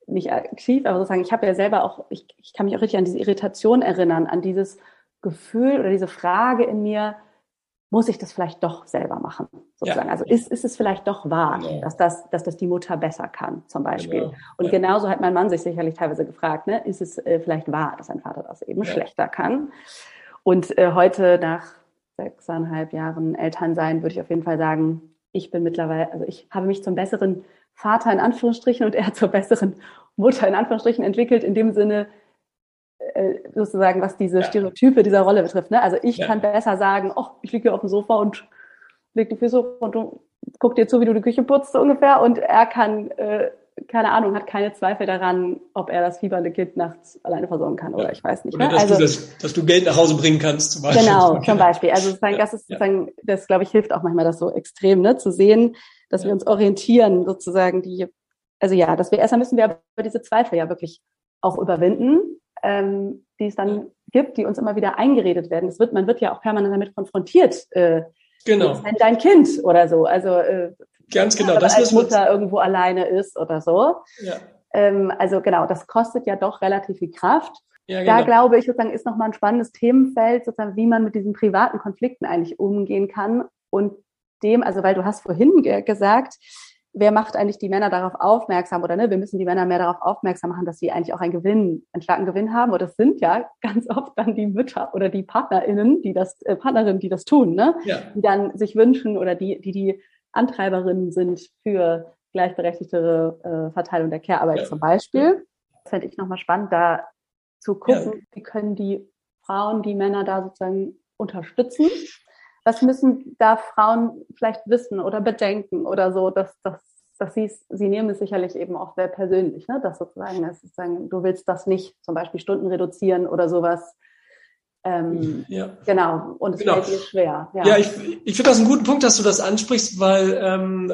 nicht aktiv, aber sozusagen, ich habe ja selber auch, ich, ich kann mich auch richtig an diese Irritation erinnern, an dieses Gefühl oder diese Frage in mir, muss ich das vielleicht doch selber machen, sozusagen. Ja. Also ist, ist es vielleicht doch wahr, genau. dass, das, dass das die Mutter besser kann, zum Beispiel. Genau. Und ja. genauso hat mein Mann sich sicherlich teilweise gefragt, ne, ist es äh, vielleicht wahr, dass sein Vater das eben ja. schlechter kann? Und äh, heute nach sechseinhalb Jahren Elternsein würde ich auf jeden Fall sagen, ich bin mittlerweile, also ich habe mich zum besseren Vater in Anführungsstrichen und er zur besseren Mutter in Anführungsstrichen entwickelt, in dem Sinne, sozusagen, was diese ja. Stereotype dieser Rolle betrifft. Ne? Also ich ja. kann besser sagen, oh, ich liege hier auf dem Sofa und leg die Füße hoch und du guck dir zu, wie du die Küche putzt so ungefähr. Und er kann, äh, keine Ahnung, hat keine Zweifel daran, ob er das fiebernde Kind nachts alleine versorgen kann oder ich weiß nicht. Oder ne? dass, also, du das, dass du Geld nach Hause bringen kannst zum Beispiel. Genau, zum Beispiel. Also sozusagen, das ist sozusagen, das glaube ich hilft auch manchmal das so extrem, ne, zu sehen, dass wir uns orientieren sozusagen die, also ja, dass wir erstmal müssen wir aber diese Zweifel ja wirklich auch überwinden ähm, die es dann gibt, die uns immer wieder eingeredet werden. Es wird, man wird ja auch permanent damit konfrontiert. Äh, genau. Denn dein Kind oder so. Also äh, ganz genau. Das als Mutter irgendwo alleine ist oder so. Ja. Ähm, also genau, das kostet ja doch relativ viel Kraft. Ja, genau. Da glaube ich sozusagen ist nochmal ein spannendes Themenfeld, sozusagen, wie man mit diesen privaten Konflikten eigentlich umgehen kann und dem, also weil du hast vorhin ge gesagt, wer macht eigentlich die Männer darauf aufmerksam oder ne, wir müssen die Männer mehr darauf aufmerksam machen, dass sie eigentlich auch einen Gewinn, einen starken Gewinn haben. Und das sind ja ganz oft dann die Mütter oder die PartnerInnen, die das, äh, Partnerinnen, die das tun, ne? Ja. Die dann sich wünschen oder die, die die Antreiberinnen sind für gleichberechtigtere äh, Verteilung der Care-Arbeit ja. zum Beispiel. Das fände ich nochmal spannend, da zu gucken, ja. wie können die Frauen, die Männer da sozusagen unterstützen was müssen da Frauen vielleicht wissen oder bedenken oder so, dass, dass, dass sie sie nehmen es sicherlich eben auch sehr persönlich, ne? dass sozusagen, dass sozusagen, du willst das nicht zum Beispiel Stunden reduzieren oder sowas. Ähm, ja. Genau, und es genau. fällt dir schwer. Ja, ja ich, ich finde das einen guten Punkt, dass du das ansprichst, weil ähm,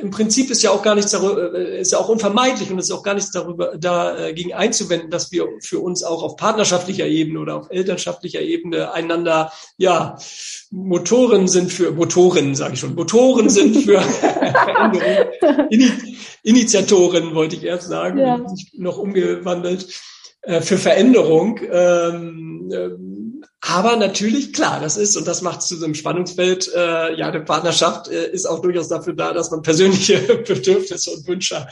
im Prinzip ist ja auch gar nichts darüber, äh, ist ja auch unvermeidlich und es ist auch gar nichts darüber dagegen einzuwenden, dass wir für uns auch auf partnerschaftlicher Ebene oder auf elternschaftlicher Ebene einander ja Motoren sind für Motoren, sage ich schon, Motoren sind für Veränderung, Initiatoren wollte ich erst sagen, ja. noch umgewandelt äh, für Veränderung. Ähm, ähm, aber natürlich, klar, das ist, und das macht zu einem Spannungsfeld, äh, ja, eine Partnerschaft äh, ist auch durchaus dafür da, dass man persönliche Bedürfnisse und Wünsche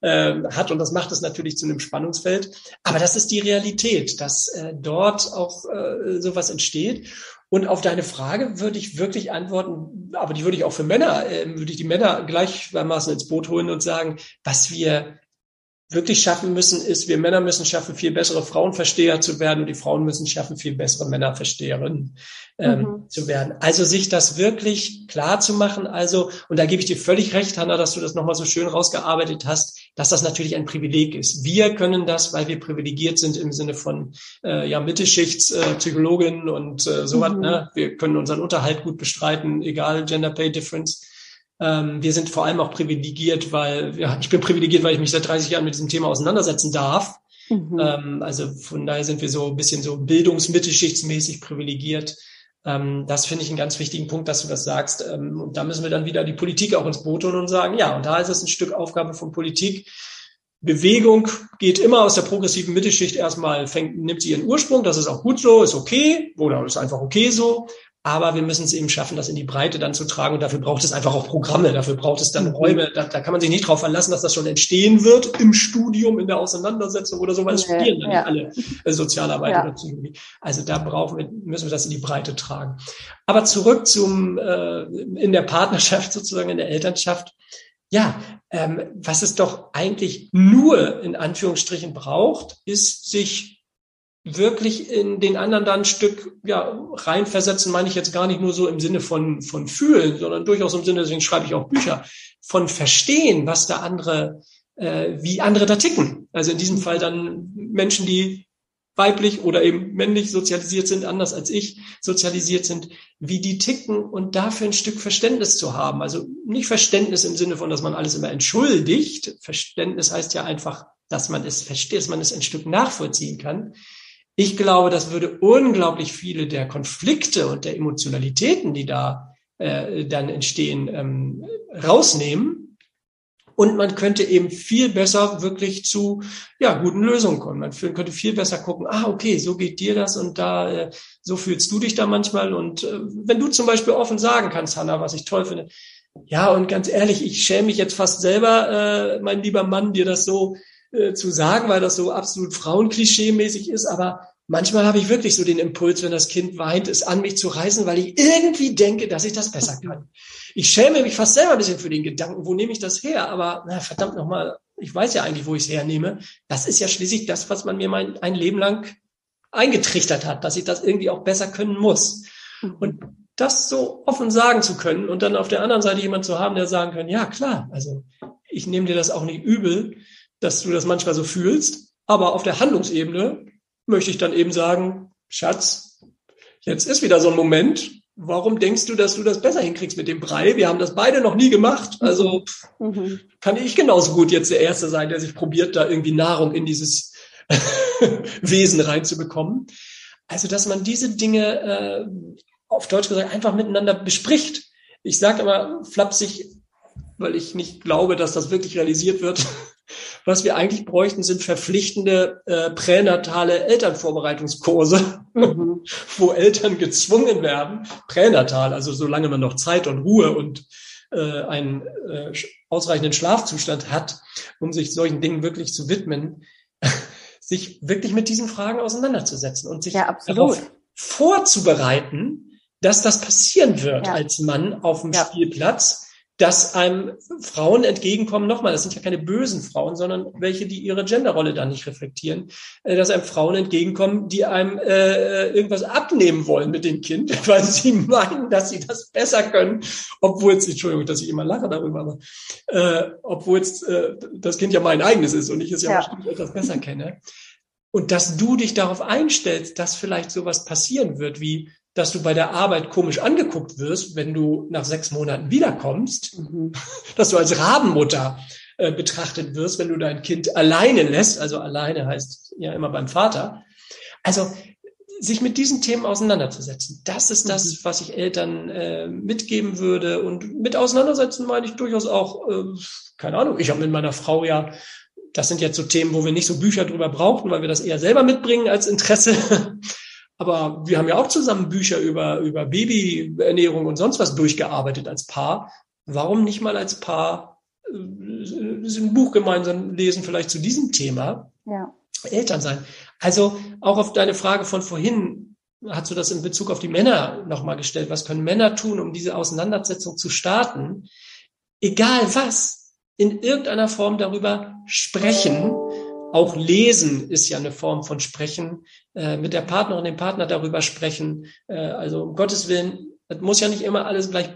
äh, hat. Und das macht es natürlich zu einem Spannungsfeld. Aber das ist die Realität, dass äh, dort auch äh, sowas entsteht. Und auf deine Frage würde ich wirklich antworten, aber die würde ich auch für Männer, äh, würde ich die Männer gleichermaßen ins Boot holen und sagen, was wir wirklich schaffen müssen, ist, wir Männer müssen schaffen, viel bessere Frauenversteher zu werden und die Frauen müssen schaffen, viel bessere Männerversteherinnen ähm, mhm. zu werden. Also sich das wirklich klar zu machen. Also, und da gebe ich dir völlig recht, Hanna, dass du das nochmal so schön rausgearbeitet hast, dass das natürlich ein Privileg ist. Wir können das, weil wir privilegiert sind im Sinne von äh, ja, Mittelschichtspsychologinnen äh, und äh, sowas. Mhm. Ne? Wir können unseren Unterhalt gut bestreiten, egal Gender Pay Difference. Ähm, wir sind vor allem auch privilegiert, weil, ja, ich bin privilegiert, weil ich mich seit 30 Jahren mit diesem Thema auseinandersetzen darf. Mhm. Ähm, also von daher sind wir so ein bisschen so bildungsmittelschichtsmäßig privilegiert. Ähm, das finde ich einen ganz wichtigen Punkt, dass du das sagst. Und da müssen wir dann wieder die Politik auch ins Boot holen und sagen, ja, und da ist es ein Stück Aufgabe von Politik. Bewegung geht immer aus der progressiven Mittelschicht erstmal, fängt, nimmt sie ihren Ursprung, das ist auch gut so, ist okay, oder ist einfach okay so. Aber wir müssen es eben schaffen, das in die Breite dann zu tragen. Und dafür braucht es einfach auch Programme. Dafür braucht es dann mhm. Räume. Da, da kann man sich nicht darauf verlassen, dass das schon entstehen wird im Studium, in der Auseinandersetzung oder so, weil es ja, studieren dann ja. alle äh, Sozialarbeit ja. oder Psychologie. Also da brauchen wir, müssen wir das in die Breite tragen. Aber zurück zum, äh, in der Partnerschaft sozusagen, in der Elternschaft. Ja, ähm, was es doch eigentlich nur in Anführungsstrichen braucht, ist sich wirklich in den anderen dann ein Stück ja, reinversetzen, meine ich jetzt gar nicht nur so im Sinne von, von fühlen, sondern durchaus im Sinne, deswegen schreibe ich auch Bücher, von verstehen, was da andere, äh, wie andere da ticken. Also in diesem Fall dann Menschen, die weiblich oder eben männlich sozialisiert sind, anders als ich sozialisiert sind, wie die ticken und dafür ein Stück Verständnis zu haben. Also nicht Verständnis im Sinne von, dass man alles immer entschuldigt. Verständnis heißt ja einfach, dass man es versteht, dass man es ein Stück nachvollziehen kann. Ich glaube, das würde unglaublich viele der Konflikte und der Emotionalitäten, die da äh, dann entstehen, ähm, rausnehmen. Und man könnte eben viel besser wirklich zu ja, guten Lösungen kommen. Man könnte viel besser gucken, ah, okay, so geht dir das und da, äh, so fühlst du dich da manchmal. Und äh, wenn du zum Beispiel offen sagen kannst, Hanna, was ich toll finde, ja, und ganz ehrlich, ich schäme mich jetzt fast selber, äh, mein lieber Mann, dir das so äh, zu sagen, weil das so absolut Frauenklischee-mäßig ist, aber manchmal habe ich wirklich so den Impuls, wenn das Kind weint, es an mich zu reißen, weil ich irgendwie denke, dass ich das besser kann. Ich schäme mich fast selber ein bisschen für den Gedanken, wo nehme ich das her? Aber na, verdammt nochmal, ich weiß ja eigentlich, wo ich es hernehme. Das ist ja schließlich das, was man mir mein ein Leben lang eingetrichtert hat, dass ich das irgendwie auch besser können muss. Und das so offen sagen zu können und dann auf der anderen Seite jemand zu haben, der sagen kann, ja klar, also ich nehme dir das auch nicht übel, dass du das manchmal so fühlst, aber auf der Handlungsebene möchte ich dann eben sagen, Schatz, jetzt ist wieder so ein Moment. Warum denkst du, dass du das besser hinkriegst mit dem Brei? Wir haben das beide noch nie gemacht. Also mhm. kann ich genauso gut jetzt der Erste sein, der sich probiert, da irgendwie Nahrung in dieses Wesen reinzubekommen. Also, dass man diese Dinge, äh, auf Deutsch gesagt, einfach miteinander bespricht. Ich sage immer flapsig, weil ich nicht glaube, dass das wirklich realisiert wird. Was wir eigentlich bräuchten, sind verpflichtende äh, pränatale Elternvorbereitungskurse, mhm. wo Eltern gezwungen werden, pränatal, also solange man noch Zeit und Ruhe und äh, einen äh, ausreichenden Schlafzustand hat, um sich solchen Dingen wirklich zu widmen, sich wirklich mit diesen Fragen auseinanderzusetzen und sich ja, darauf vorzubereiten, dass das passieren wird ja. als Mann auf dem ja. Spielplatz dass einem Frauen entgegenkommen, nochmal, das sind ja keine bösen Frauen, sondern welche, die ihre Genderrolle da nicht reflektieren, äh, dass einem Frauen entgegenkommen, die einem äh, irgendwas abnehmen wollen mit dem Kind, weil sie meinen, dass sie das besser können, obwohl es, Entschuldigung, dass ich immer lache darüber, aber äh, obwohl es äh, das Kind ja mein eigenes ist und ich es ja, ja. bestimmt etwas besser kenne. Und dass du dich darauf einstellst, dass vielleicht sowas passieren wird, wie dass du bei der Arbeit komisch angeguckt wirst, wenn du nach sechs Monaten wiederkommst, mhm. dass du als Rabenmutter äh, betrachtet wirst, wenn du dein Kind alleine lässt, also alleine heißt ja immer beim Vater. Also sich mit diesen Themen auseinanderzusetzen, das ist das, mhm. was ich Eltern äh, mitgeben würde. Und mit auseinandersetzen meine ich durchaus auch, äh, keine Ahnung, ich habe mit meiner Frau ja das sind jetzt so Themen, wo wir nicht so Bücher drüber brauchten, weil wir das eher selber mitbringen als Interesse. aber wir haben ja auch zusammen Bücher über, über Babyernährung und sonst was durchgearbeitet als Paar. Warum nicht mal als Paar äh, ein Buch gemeinsam lesen, vielleicht zu diesem Thema? Ja. Eltern sein. Also auch auf deine Frage von vorhin, hast du das in Bezug auf die Männer nochmal gestellt. Was können Männer tun, um diese Auseinandersetzung zu starten? Egal was, in irgendeiner Form darüber sprechen auch lesen ist ja eine Form von Sprechen, äh, mit der Partnerin, dem Partner darüber sprechen. Äh, also um Gottes Willen, es muss ja nicht immer alles gleich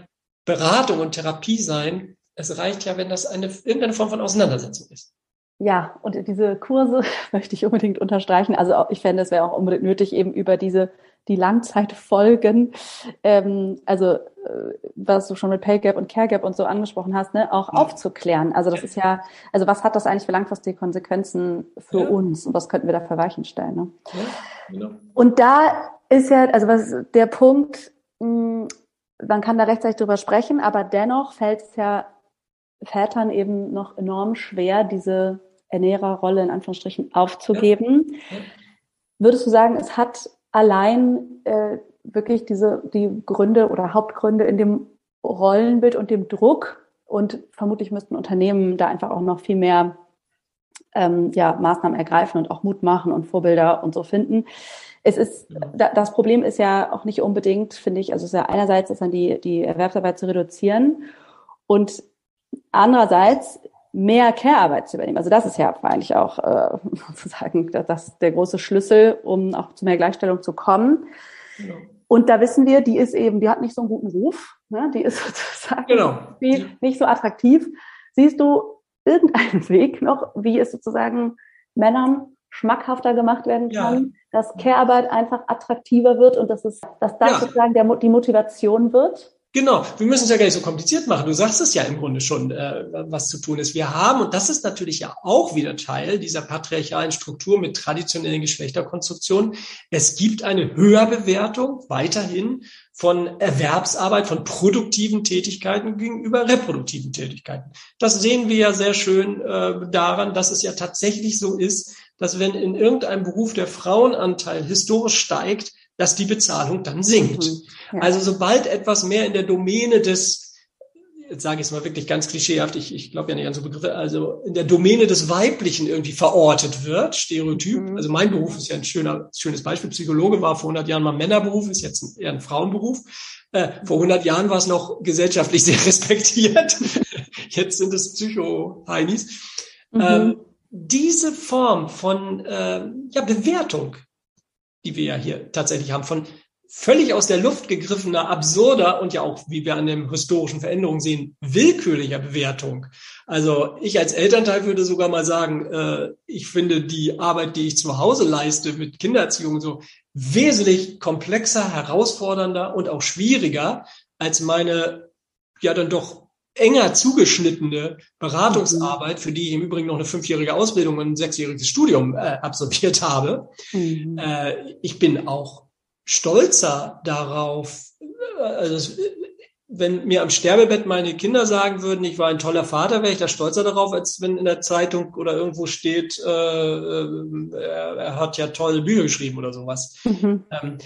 Beratung und Therapie sein. Es reicht ja, wenn das eine irgendeine Form von Auseinandersetzung ist. Ja, und diese Kurse möchte ich unbedingt unterstreichen. Also ich fände, es wäre auch unbedingt nötig, eben über diese die Langzeitfolgen, ähm, also äh, was du schon mit Pay Gap und Care Gap und so angesprochen hast, ne, auch ja. aufzuklären. Also das ist ja, also was hat das eigentlich für langfristige Konsequenzen für ja. uns und was könnten wir da für Weichen stellen? Ne? Ja, genau. Und da ist ja, also was der Punkt, mh, hm, man kann da rechtzeitig drüber sprechen, aber dennoch fällt es ja Vätern eben noch enorm schwer, diese Ernährerrolle in Anführungsstrichen aufzugeben. Würdest du sagen, es hat allein äh, wirklich diese die Gründe oder Hauptgründe in dem Rollenbild und dem Druck und vermutlich müssten Unternehmen da einfach auch noch viel mehr ähm, ja, Maßnahmen ergreifen und auch Mut machen und Vorbilder und so finden. Es ist, das Problem ist ja auch nicht unbedingt, finde ich, also es ist ja einerseits ist dann die, die Erwerbsarbeit zu reduzieren und andererseits mehr Care-Arbeit zu übernehmen. Also das ist ja eigentlich auch äh, sozusagen das, das der große Schlüssel, um auch zu mehr Gleichstellung zu kommen. Genau. Und da wissen wir, die ist eben, die hat nicht so einen guten Ruf, ne? die ist sozusagen genau. nicht so attraktiv. Siehst du irgendeinen Weg noch, wie es sozusagen Männern schmackhafter gemacht werden kann, ja. dass Care-Arbeit einfach attraktiver wird und dass es, dass das ja. sozusagen der, die Motivation wird? Genau, wir müssen es ja gar nicht so kompliziert machen. Du sagst es ja im Grunde schon, äh, was zu tun ist. Wir haben, und das ist natürlich ja auch wieder Teil dieser patriarchalen Struktur mit traditionellen Geschlechterkonstruktionen, es gibt eine Höherbewertung weiterhin von Erwerbsarbeit, von produktiven Tätigkeiten gegenüber reproduktiven Tätigkeiten. Das sehen wir ja sehr schön äh, daran, dass es ja tatsächlich so ist, dass wenn in irgendeinem Beruf der Frauenanteil historisch steigt, dass die Bezahlung dann sinkt. Mhm. Ja. Also sobald etwas mehr in der Domäne des, jetzt sage ich es mal wirklich ganz klischeehaft, ich, ich glaube ja nicht an so Begriffe, also in der Domäne des Weiblichen irgendwie verortet wird, Stereotyp. Mhm. Also mein Beruf ist ja ein schöner, schönes Beispiel. Psychologe war vor 100 Jahren mal ein Männerberuf, ist jetzt eher ein Frauenberuf. Äh, vor 100 Jahren war es noch gesellschaftlich sehr respektiert. jetzt sind es Psycho-Heinis. Mhm. Ähm, diese Form von äh, ja, Bewertung die wir ja hier tatsächlich haben, von völlig aus der Luft gegriffener, absurder und ja auch, wie wir an den historischen Veränderungen sehen, willkürlicher Bewertung. Also ich als Elternteil würde sogar mal sagen, äh, ich finde die Arbeit, die ich zu Hause leiste mit Kindererziehung so wesentlich komplexer, herausfordernder und auch schwieriger als meine ja dann doch enger zugeschnittene Beratungsarbeit, für die ich im Übrigen noch eine fünfjährige Ausbildung und ein sechsjähriges Studium äh, absolviert habe. Mhm. Äh, ich bin auch stolzer darauf, äh, also wenn mir am Sterbebett meine Kinder sagen würden, ich war ein toller Vater, wäre ich da stolzer darauf, als wenn in der Zeitung oder irgendwo steht, äh, äh er, er, hat ja tolle Bücher geschrieben oder sowas. Mhm. Ähm,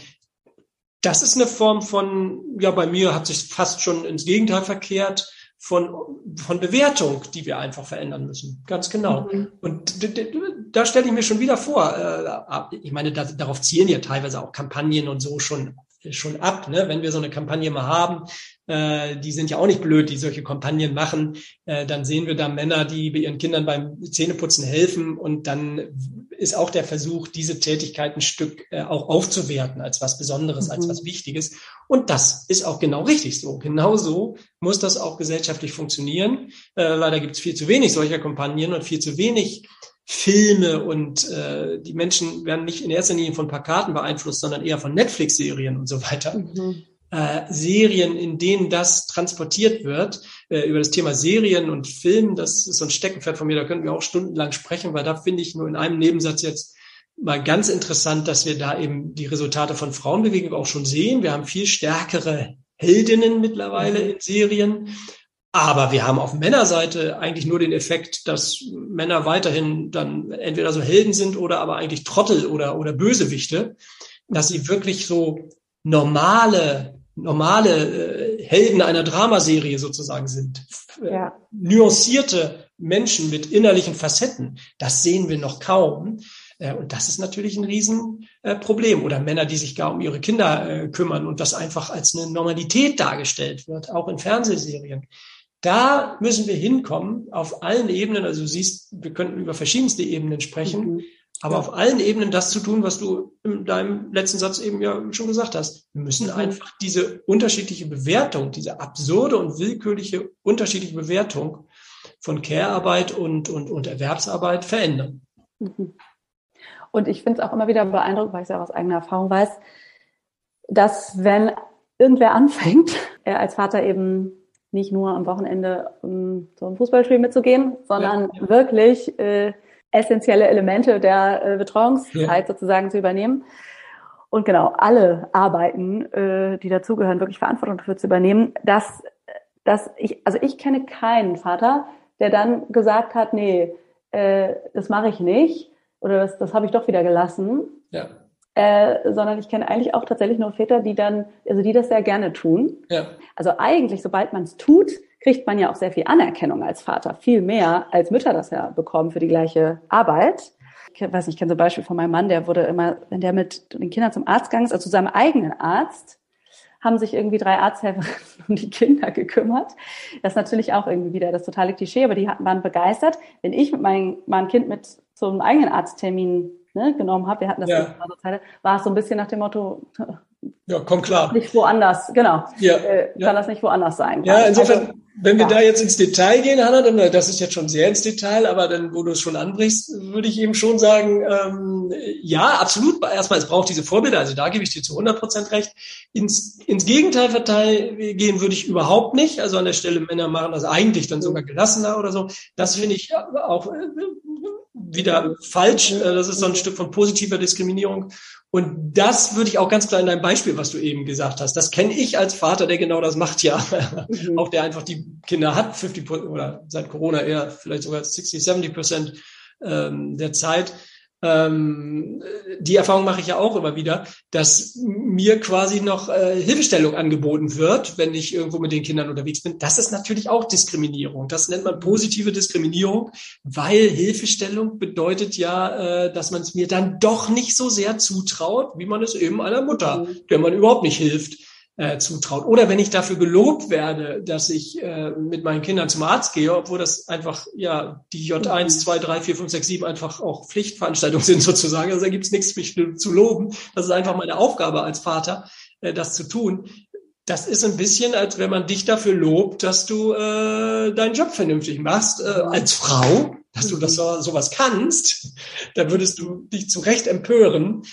das ist eine Form von, ja, bei mir hat sich fast schon ins Gegenteil verkehrt von, von Bewertung, die wir einfach verändern müssen. Ganz genau. Mhm. Und da stelle ich mir schon wieder vor, äh, ich meine, da, darauf zielen ja teilweise auch Kampagnen und so schon schon ab, ne? wenn wir so eine Kampagne mal haben, äh, die sind ja auch nicht blöd, die solche Kampagnen machen, äh, dann sehen wir da Männer, die bei ihren Kindern beim Zähneputzen helfen und dann ist auch der Versuch, diese Tätigkeit ein Stück äh, auch aufzuwerten als was Besonderes, mhm. als was Wichtiges. Und das ist auch genau richtig so. Genauso muss das auch gesellschaftlich funktionieren. Äh, leider gibt es viel zu wenig solcher Kampagnen und viel zu wenig Filme und äh, die Menschen werden nicht in erster Linie von Plakaten beeinflusst, sondern eher von Netflix-Serien und so weiter. Mhm. Äh, Serien, in denen das transportiert wird. Äh, über das Thema Serien und Film, das ist so ein Steckenpferd von mir, da könnten wir auch stundenlang sprechen, weil da finde ich nur in einem Nebensatz jetzt mal ganz interessant, dass wir da eben die Resultate von Frauenbewegung auch schon sehen. Wir haben viel stärkere Heldinnen mittlerweile mhm. in Serien. Aber wir haben auf Männerseite eigentlich nur den Effekt, dass Männer weiterhin dann entweder so Helden sind oder aber eigentlich Trottel oder, oder Bösewichte. dass sie wirklich so normale, normale äh, Helden einer Dramaserie sozusagen sind. Ja. Nuancierte Menschen mit innerlichen Facetten, das sehen wir noch kaum. Äh, und das ist natürlich ein Riesenproblem. Oder Männer, die sich gar um ihre Kinder äh, kümmern und das einfach als eine Normalität dargestellt wird, auch in Fernsehserien. Da müssen wir hinkommen auf allen Ebenen. Also du siehst, wir könnten über verschiedenste Ebenen sprechen, mhm. Aber ja. auf allen Ebenen das zu tun, was du in deinem letzten Satz eben ja schon gesagt hast. Wir müssen mhm. einfach diese unterschiedliche Bewertung, diese absurde und willkürliche unterschiedliche Bewertung von Care-Arbeit und, und, und Erwerbsarbeit verändern. Mhm. Und ich finde es auch immer wieder beeindruckend, weil ich es ja aus eigener Erfahrung weiß, dass wenn irgendwer anfängt, er als Vater eben nicht nur am Wochenende um zum Fußballspiel mitzugehen, sondern ja. wirklich äh, essentielle Elemente der äh, Betreuungszeit ja. sozusagen zu übernehmen. Und genau, alle Arbeiten, äh, die dazugehören, wirklich Verantwortung dafür zu übernehmen, dass, dass ich, also ich kenne keinen Vater, der dann gesagt hat, nee, äh, das mache ich nicht oder das, das habe ich doch wieder gelassen. Ja. Äh, sondern ich kenne eigentlich auch tatsächlich nur Väter, die dann, also die das sehr gerne tun. Ja. Also eigentlich, sobald man es tut, kriegt man ja auch sehr viel Anerkennung als Vater, viel mehr als Mütter das ja bekommen für die gleiche Arbeit. Ich weiß nicht, ich kenne so ein Beispiel von meinem Mann, der wurde immer, wenn der mit den Kindern zum Arzt gegangen ist, also zu seinem eigenen Arzt, haben sich irgendwie drei Arzthelferinnen um die Kinder gekümmert. Das ist natürlich auch irgendwie wieder das totale Klischee, aber die waren begeistert. Wenn ich mit meinem, Kind mit zum eigenen Arzttermin ne, genommen habe, wir hatten das ja. in der Zeit, war es so ein bisschen nach dem Motto, ja, komm klar. Nicht woanders, genau. Ja, äh, kann ja. das nicht woanders sein. Ja, insofern, also, wenn wir ja. da jetzt ins Detail gehen, Hanna, dann, das ist jetzt schon sehr ins Detail, aber dann, wo du es schon anbrichst, würde ich eben schon sagen, ähm, ja, absolut. Erstmal, es braucht diese Vorbilder, also da gebe ich dir zu 100 Prozent recht. Ins, ins Gegenteil gehen würde ich überhaupt nicht. Also an der Stelle, Männer machen das eigentlich dann sogar gelassener oder so. Das finde ich auch äh, wieder falsch. Äh, das ist so ein Stück von positiver Diskriminierung. Und das würde ich auch ganz klar in deinem Beispiel, was du eben gesagt hast, das kenne ich als Vater, der genau das macht, ja. Mhm. auch der einfach die Kinder hat, 50 oder seit Corona eher vielleicht sogar 60, 70 Prozent ähm, der Zeit ähm, die Erfahrung mache ich ja auch immer wieder, dass mir quasi noch äh, Hilfestellung angeboten wird, wenn ich irgendwo mit den Kindern unterwegs bin. Das ist natürlich auch Diskriminierung. Das nennt man positive Diskriminierung, weil Hilfestellung bedeutet ja, äh, dass man es mir dann doch nicht so sehr zutraut, wie man es eben einer Mutter, mhm. der man überhaupt nicht hilft, äh, zutraut. Oder wenn ich dafür gelobt werde, dass ich äh, mit meinen Kindern zum Arzt gehe, obwohl das einfach ja die J1, 2, 3, 4, 5, 6, 7 einfach auch Pflichtveranstaltungen sind sozusagen. Also da gibt es nichts, mich zu loben. Das ist einfach meine Aufgabe als Vater, äh, das zu tun. Das ist ein bisschen, als wenn man dich dafür lobt, dass du äh, deinen Job vernünftig machst äh, als Frau, dass du das so, sowas kannst. Da würdest du dich zu Recht empören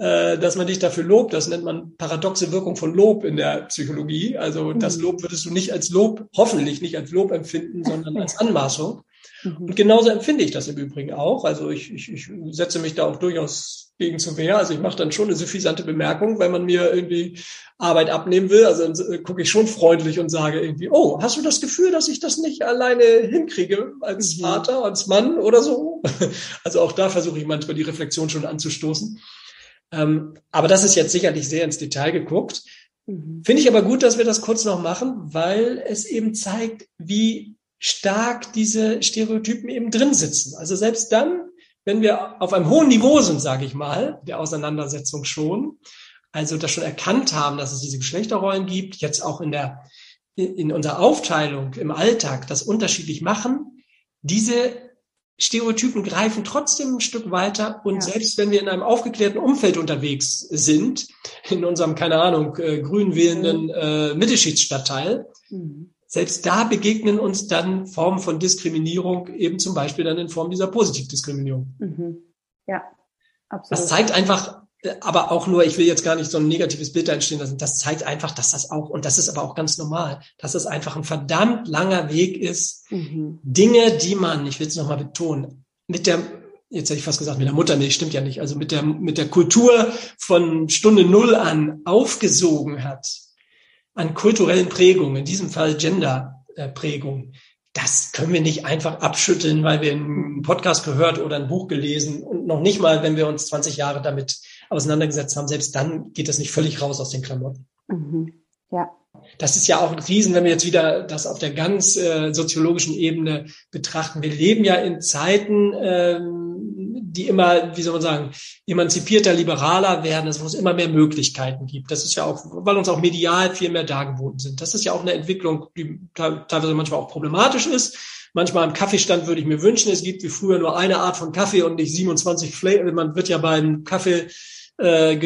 dass man dich dafür lobt. Das nennt man paradoxe Wirkung von Lob in der Psychologie. Also das mhm. Lob würdest du nicht als Lob, hoffentlich nicht als Lob empfinden, sondern als Anmaßung. Mhm. Und genauso empfinde ich das im Übrigen auch. Also ich, ich, ich setze mich da auch durchaus gegen zu Wehr. Also ich mache dann schon eine suffisante Bemerkung, wenn man mir irgendwie Arbeit abnehmen will. Also dann äh, gucke ich schon freundlich und sage irgendwie, oh, hast du das Gefühl, dass ich das nicht alleine hinkriege als mhm. Vater, als Mann oder so? Also auch da versuche ich manchmal die Reflexion schon anzustoßen. Ähm, aber das ist jetzt sicherlich sehr ins Detail geguckt. Mhm. Finde ich aber gut, dass wir das kurz noch machen, weil es eben zeigt, wie stark diese Stereotypen eben drin sitzen. Also selbst dann, wenn wir auf einem hohen Niveau sind, sage ich mal, der Auseinandersetzung schon, also das schon erkannt haben, dass es diese Geschlechterrollen gibt, jetzt auch in der in unserer Aufteilung im Alltag das unterschiedlich machen, diese Stereotypen greifen trotzdem ein Stück weiter und ja. selbst wenn wir in einem aufgeklärten Umfeld unterwegs sind, in unserem, keine Ahnung, äh, grün wählenden mhm. äh, Mittelschichtsstadtteil, mhm. selbst da begegnen uns dann Formen von Diskriminierung, eben zum Beispiel dann in Form dieser Positivdiskriminierung. Mhm. Ja, absolut. Das zeigt einfach, aber auch nur, ich will jetzt gar nicht so ein negatives Bild entstehen lassen, das zeigt einfach, dass das auch, und das ist aber auch ganz normal, dass es einfach ein verdammt langer Weg ist, mhm. Dinge, die man, ich will es nochmal betonen, mit der, jetzt hätte ich fast gesagt, mit der Muttermilch, stimmt ja nicht, also mit der, mit der Kultur von Stunde Null an aufgesogen hat, an kulturellen Prägungen, in diesem Fall Gender-Prägungen, das können wir nicht einfach abschütteln, weil wir einen Podcast gehört oder ein Buch gelesen und noch nicht mal, wenn wir uns 20 Jahre damit auseinandergesetzt haben, selbst dann geht das nicht völlig raus aus den Klamotten. Mhm. Ja. Das ist ja auch ein Riesen, wenn wir jetzt wieder das auf der ganz äh, soziologischen Ebene betrachten. Wir leben ja in Zeiten, ähm, die immer, wie soll man sagen, emanzipierter, liberaler werden, wo es immer mehr Möglichkeiten gibt. Das ist ja auch, weil uns auch medial viel mehr dargeboten sind. Das ist ja auch eine Entwicklung, die teilweise manchmal auch problematisch ist. Manchmal am Kaffeestand würde ich mir wünschen, es gibt wie früher nur eine Art von Kaffee und nicht 27 Flavor. Man wird ja beim Kaffee äh,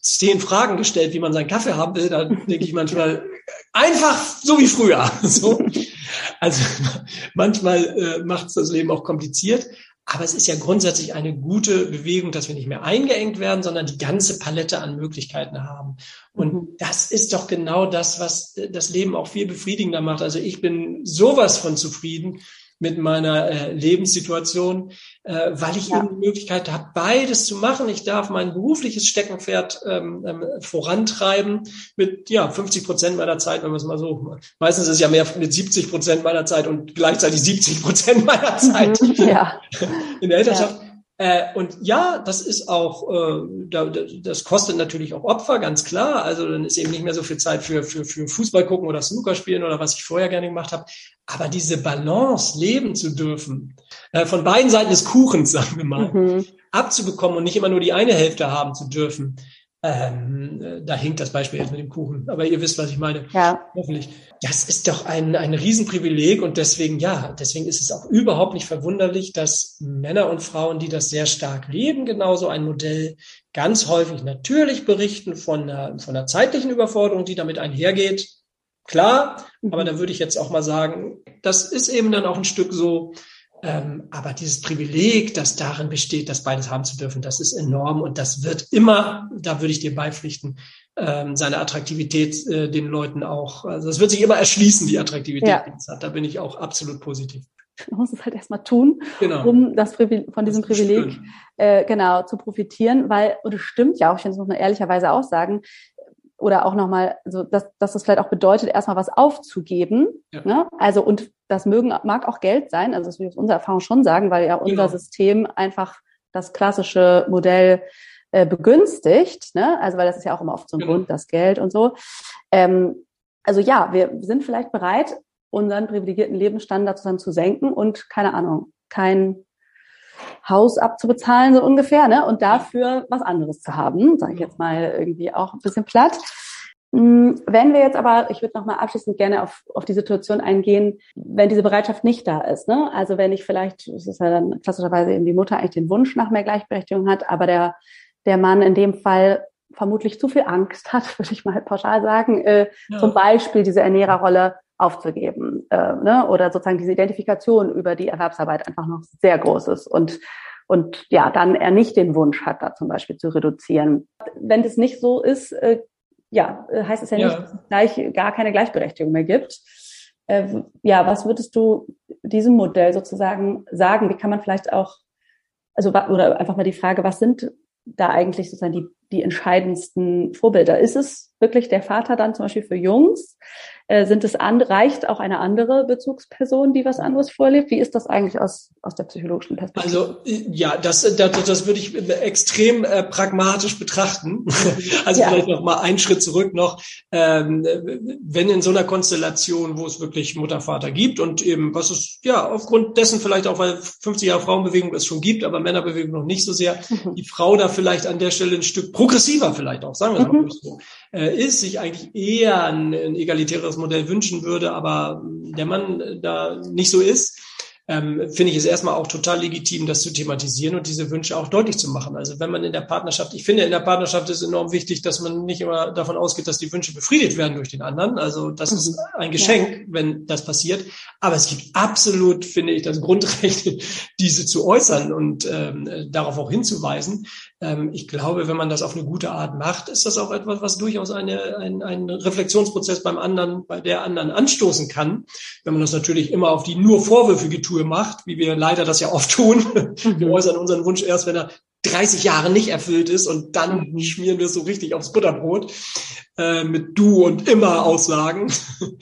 zehn Fragen gestellt, wie man seinen Kaffee haben will, da denke ich manchmal einfach so wie früher. So. Also manchmal äh, macht es das Leben auch kompliziert. Aber es ist ja grundsätzlich eine gute Bewegung, dass wir nicht mehr eingeengt werden, sondern die ganze Palette an Möglichkeiten haben. Und mhm. das ist doch genau das, was das Leben auch viel befriedigender macht. Also ich bin sowas von zufrieden, mit meiner äh, Lebenssituation, äh, weil ich ja. eben die Möglichkeit habe, beides zu machen. Ich darf mein berufliches Steckenpferd ähm, ähm, vorantreiben mit ja 50 Prozent meiner Zeit, wenn man es mal so. Meistens ist es ja mehr mit 70 Prozent meiner Zeit und gleichzeitig 70 Prozent meiner Zeit ja. in der Elternschaft. Ja. Äh, und ja, das ist auch, äh, da, das kostet natürlich auch Opfer, ganz klar. Also dann ist eben nicht mehr so viel Zeit für, für, für Fußball gucken oder Snooker spielen oder was ich vorher gerne gemacht habe. Aber diese Balance leben zu dürfen, äh, von beiden Seiten des Kuchens, sagen wir mal, mhm. abzubekommen und nicht immer nur die eine Hälfte haben zu dürfen, ähm, äh, da hinkt das Beispiel jetzt mit dem Kuchen, aber ihr wisst, was ich meine. Ja. Hoffentlich. Das ist doch ein, ein Riesenprivileg und deswegen, ja, deswegen ist es auch überhaupt nicht verwunderlich, dass Männer und Frauen, die das sehr stark leben, genauso ein Modell ganz häufig natürlich berichten von einer, von einer zeitlichen Überforderung, die damit einhergeht. Klar, aber mhm. da würde ich jetzt auch mal sagen, das ist eben dann auch ein Stück so, ähm, aber dieses Privileg, das darin besteht, das beides haben zu dürfen, das ist enorm und das wird immer, da würde ich dir beipflichten, ähm, seine Attraktivität äh, den Leuten auch, also es wird sich immer erschließen, die Attraktivität, ja. die es hat. Da bin ich auch absolut positiv. Man muss es halt erstmal tun, genau. um das von diesem Privileg äh, genau zu profitieren, weil, und es stimmt ja auch, ich muss man ehrlicherweise auch sagen, oder auch nochmal, also dass, dass das vielleicht auch bedeutet, erstmal was aufzugeben. Ja. Ne? Also und das mögen, mag auch Geld sein, also das will ich aus unserer Erfahrung schon sagen, weil ja unser genau. System einfach das klassische Modell äh, begünstigt, ne? Also weil das ist ja auch immer oft so ein genau. Grund, das Geld und so. Ähm, also ja, wir sind vielleicht bereit, unseren privilegierten Lebensstandard zusammen zu senken und keine Ahnung, kein Haus abzubezahlen, so ungefähr, ne? Und dafür was anderes zu haben, sage ich jetzt mal irgendwie auch ein bisschen platt. Hm, wenn wir jetzt aber, ich würde nochmal abschließend gerne auf, auf die Situation eingehen, wenn diese Bereitschaft nicht da ist. Ne? Also wenn ich vielleicht, es ist ja dann klassischerweise eben die Mutter eigentlich den Wunsch nach mehr Gleichberechtigung hat, aber der, der Mann in dem Fall vermutlich zu viel Angst hat, würde ich mal pauschal sagen, äh, ja. zum Beispiel diese Ernährerrolle aufzugeben äh, ne? oder sozusagen diese Identifikation über die Erwerbsarbeit einfach noch sehr groß ist und und ja, dann er nicht den Wunsch hat, da zum Beispiel zu reduzieren. Wenn das nicht so ist, äh, ja, heißt es ja, ja, nicht, dass es gleich gar keine Gleichberechtigung mehr gibt. Äh, ja, was würdest du diesem Modell sozusagen sagen? Wie kann man vielleicht auch, also oder einfach mal die Frage, was sind da eigentlich sozusagen die, die entscheidendsten Vorbilder? Ist es wirklich der Vater dann zum Beispiel für Jungs? Äh, sind es an, reicht auch eine andere Bezugsperson, die was anderes vorlebt? Wie ist das eigentlich aus, aus der psychologischen Perspektive? Also ja, das, das, das würde ich extrem äh, pragmatisch betrachten. also ja. vielleicht noch mal einen Schritt zurück noch. Ähm, wenn in so einer Konstellation, wo es wirklich Mutter, Vater gibt und eben, was es ja aufgrund dessen vielleicht auch, weil 50 Jahre Frauenbewegung es schon gibt, aber Männerbewegung noch nicht so sehr, mhm. die Frau da vielleicht an der Stelle ein Stück progressiver vielleicht auch, sagen wir mhm. mal so, äh, ist, sich eigentlich eher ein, ein egalitäres anderes Modell wünschen würde, aber der Mann da nicht so ist, ähm, finde ich es erstmal auch total legitim, das zu thematisieren und diese Wünsche auch deutlich zu machen. Also wenn man in der Partnerschaft, ich finde, in der Partnerschaft ist enorm wichtig, dass man nicht immer davon ausgeht, dass die Wünsche befriedigt werden durch den anderen. Also das mhm. ist ein Geschenk, ja. wenn das passiert. Aber es gibt absolut, finde ich, das Grundrecht, diese zu äußern und ähm, darauf auch hinzuweisen. Ähm, ich glaube, wenn man das auf eine gute Art macht, ist das auch etwas, was durchaus eine, ein, ein Reflexionsprozess beim anderen, bei der anderen anstoßen kann. Wenn man das natürlich immer auf die nur vorwürfige Tour macht, wie wir leider das ja oft tun. Wir mhm. äußern unseren Wunsch erst, wenn er 30 Jahre nicht erfüllt ist und dann mhm. schmieren wir es so richtig aufs Butterbrot. äh, mit du und immer Aussagen.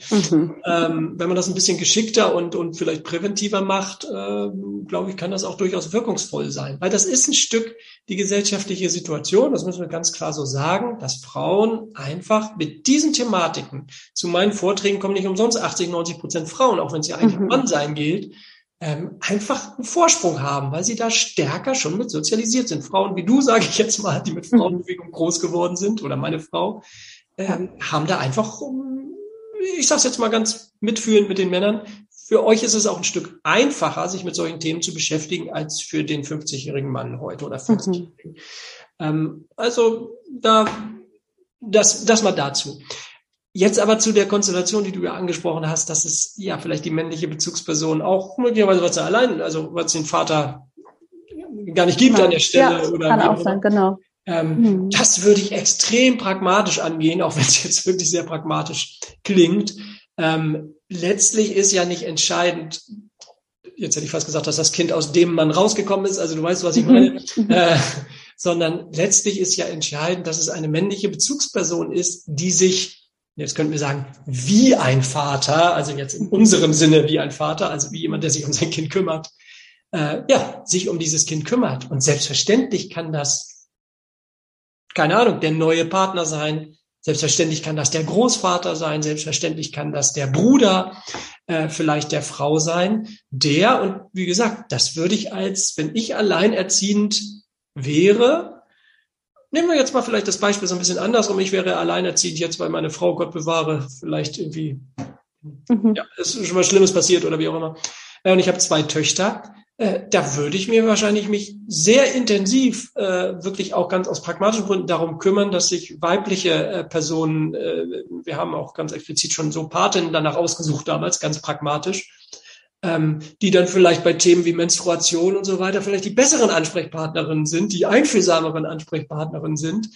Mhm. ähm, wenn man das ein bisschen geschickter und, und vielleicht präventiver macht, äh, glaube ich, kann das auch durchaus wirkungsvoll sein. Weil das ist ein Stück die gesellschaftliche Situation, das müssen wir ganz klar so sagen, dass Frauen einfach mit diesen Thematiken, zu meinen Vorträgen kommen nicht umsonst 80, 90 Prozent Frauen, auch wenn es ja eigentlich mhm. Mann sein gilt, ähm, einfach einen Vorsprung haben, weil sie da stärker schon mit sozialisiert sind. Frauen wie du, sage ich jetzt mal, die mit mhm. Frauenbewegung groß geworden sind, oder meine Frau, ähm, haben da einfach, ich sage es jetzt mal ganz mitfühlend mit den Männern, für euch ist es auch ein Stück einfacher, sich mit solchen Themen zu beschäftigen, als für den 50-jährigen Mann heute oder 40-jährigen. Mhm. Ähm, also da, das, das mal dazu. Jetzt aber zu der Konstellation, die du ja angesprochen hast, dass es ja vielleicht die männliche Bezugsperson auch möglicherweise was er allein, also was den Vater gar nicht gibt genau. an der Stelle ja, oder kann auch sein, genau. Ähm, mhm. Das würde ich extrem pragmatisch angehen, auch wenn es jetzt wirklich sehr pragmatisch klingt. Ähm, letztlich ist ja nicht entscheidend, jetzt hätte ich fast gesagt, dass das Kind aus dem Mann rausgekommen ist, also du weißt, was ich meine, mhm. äh, sondern letztlich ist ja entscheidend, dass es eine männliche Bezugsperson ist, die sich Jetzt könnten wir sagen, wie ein Vater, also jetzt in unserem Sinne wie ein Vater, also wie jemand, der sich um sein Kind kümmert, äh, ja, sich um dieses Kind kümmert. Und selbstverständlich kann das, keine Ahnung, der neue Partner sein, selbstverständlich kann das der Großvater sein, selbstverständlich kann das der Bruder, äh, vielleicht der Frau sein, der, und wie gesagt, das würde ich als, wenn ich alleinerziehend wäre, Nehmen wir jetzt mal vielleicht das Beispiel so ein bisschen andersrum. Ich wäre alleinerziehend jetzt, weil meine Frau, Gott bewahre, vielleicht irgendwie, mhm. ja, ist schon was Schlimmes passiert oder wie auch immer. Und ich habe zwei Töchter. Äh, da würde ich mir wahrscheinlich mich sehr intensiv, äh, wirklich auch ganz aus pragmatischen Gründen darum kümmern, dass sich weibliche äh, Personen, äh, wir haben auch ganz explizit schon so Patinnen danach ausgesucht damals, ganz pragmatisch, ähm, die dann vielleicht bei Themen wie Menstruation und so weiter vielleicht die besseren Ansprechpartnerinnen sind, die einfühlsameren Ansprechpartnerinnen sind.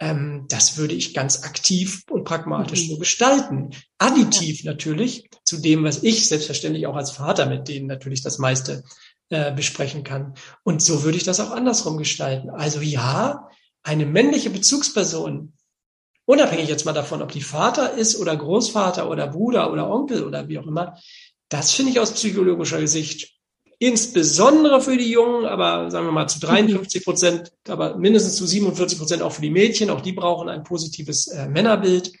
Ähm, das würde ich ganz aktiv und pragmatisch so gestalten. Additiv natürlich zu dem, was ich selbstverständlich auch als Vater mit denen natürlich das meiste äh, besprechen kann. Und so würde ich das auch andersrum gestalten. Also ja, eine männliche Bezugsperson, unabhängig jetzt mal davon, ob die Vater ist oder Großvater oder Bruder oder Onkel oder wie auch immer, das finde ich aus psychologischer Sicht insbesondere für die Jungen, aber sagen wir mal zu 53 Prozent, aber mindestens zu 47 Prozent auch für die Mädchen. Auch die brauchen ein positives äh, Männerbild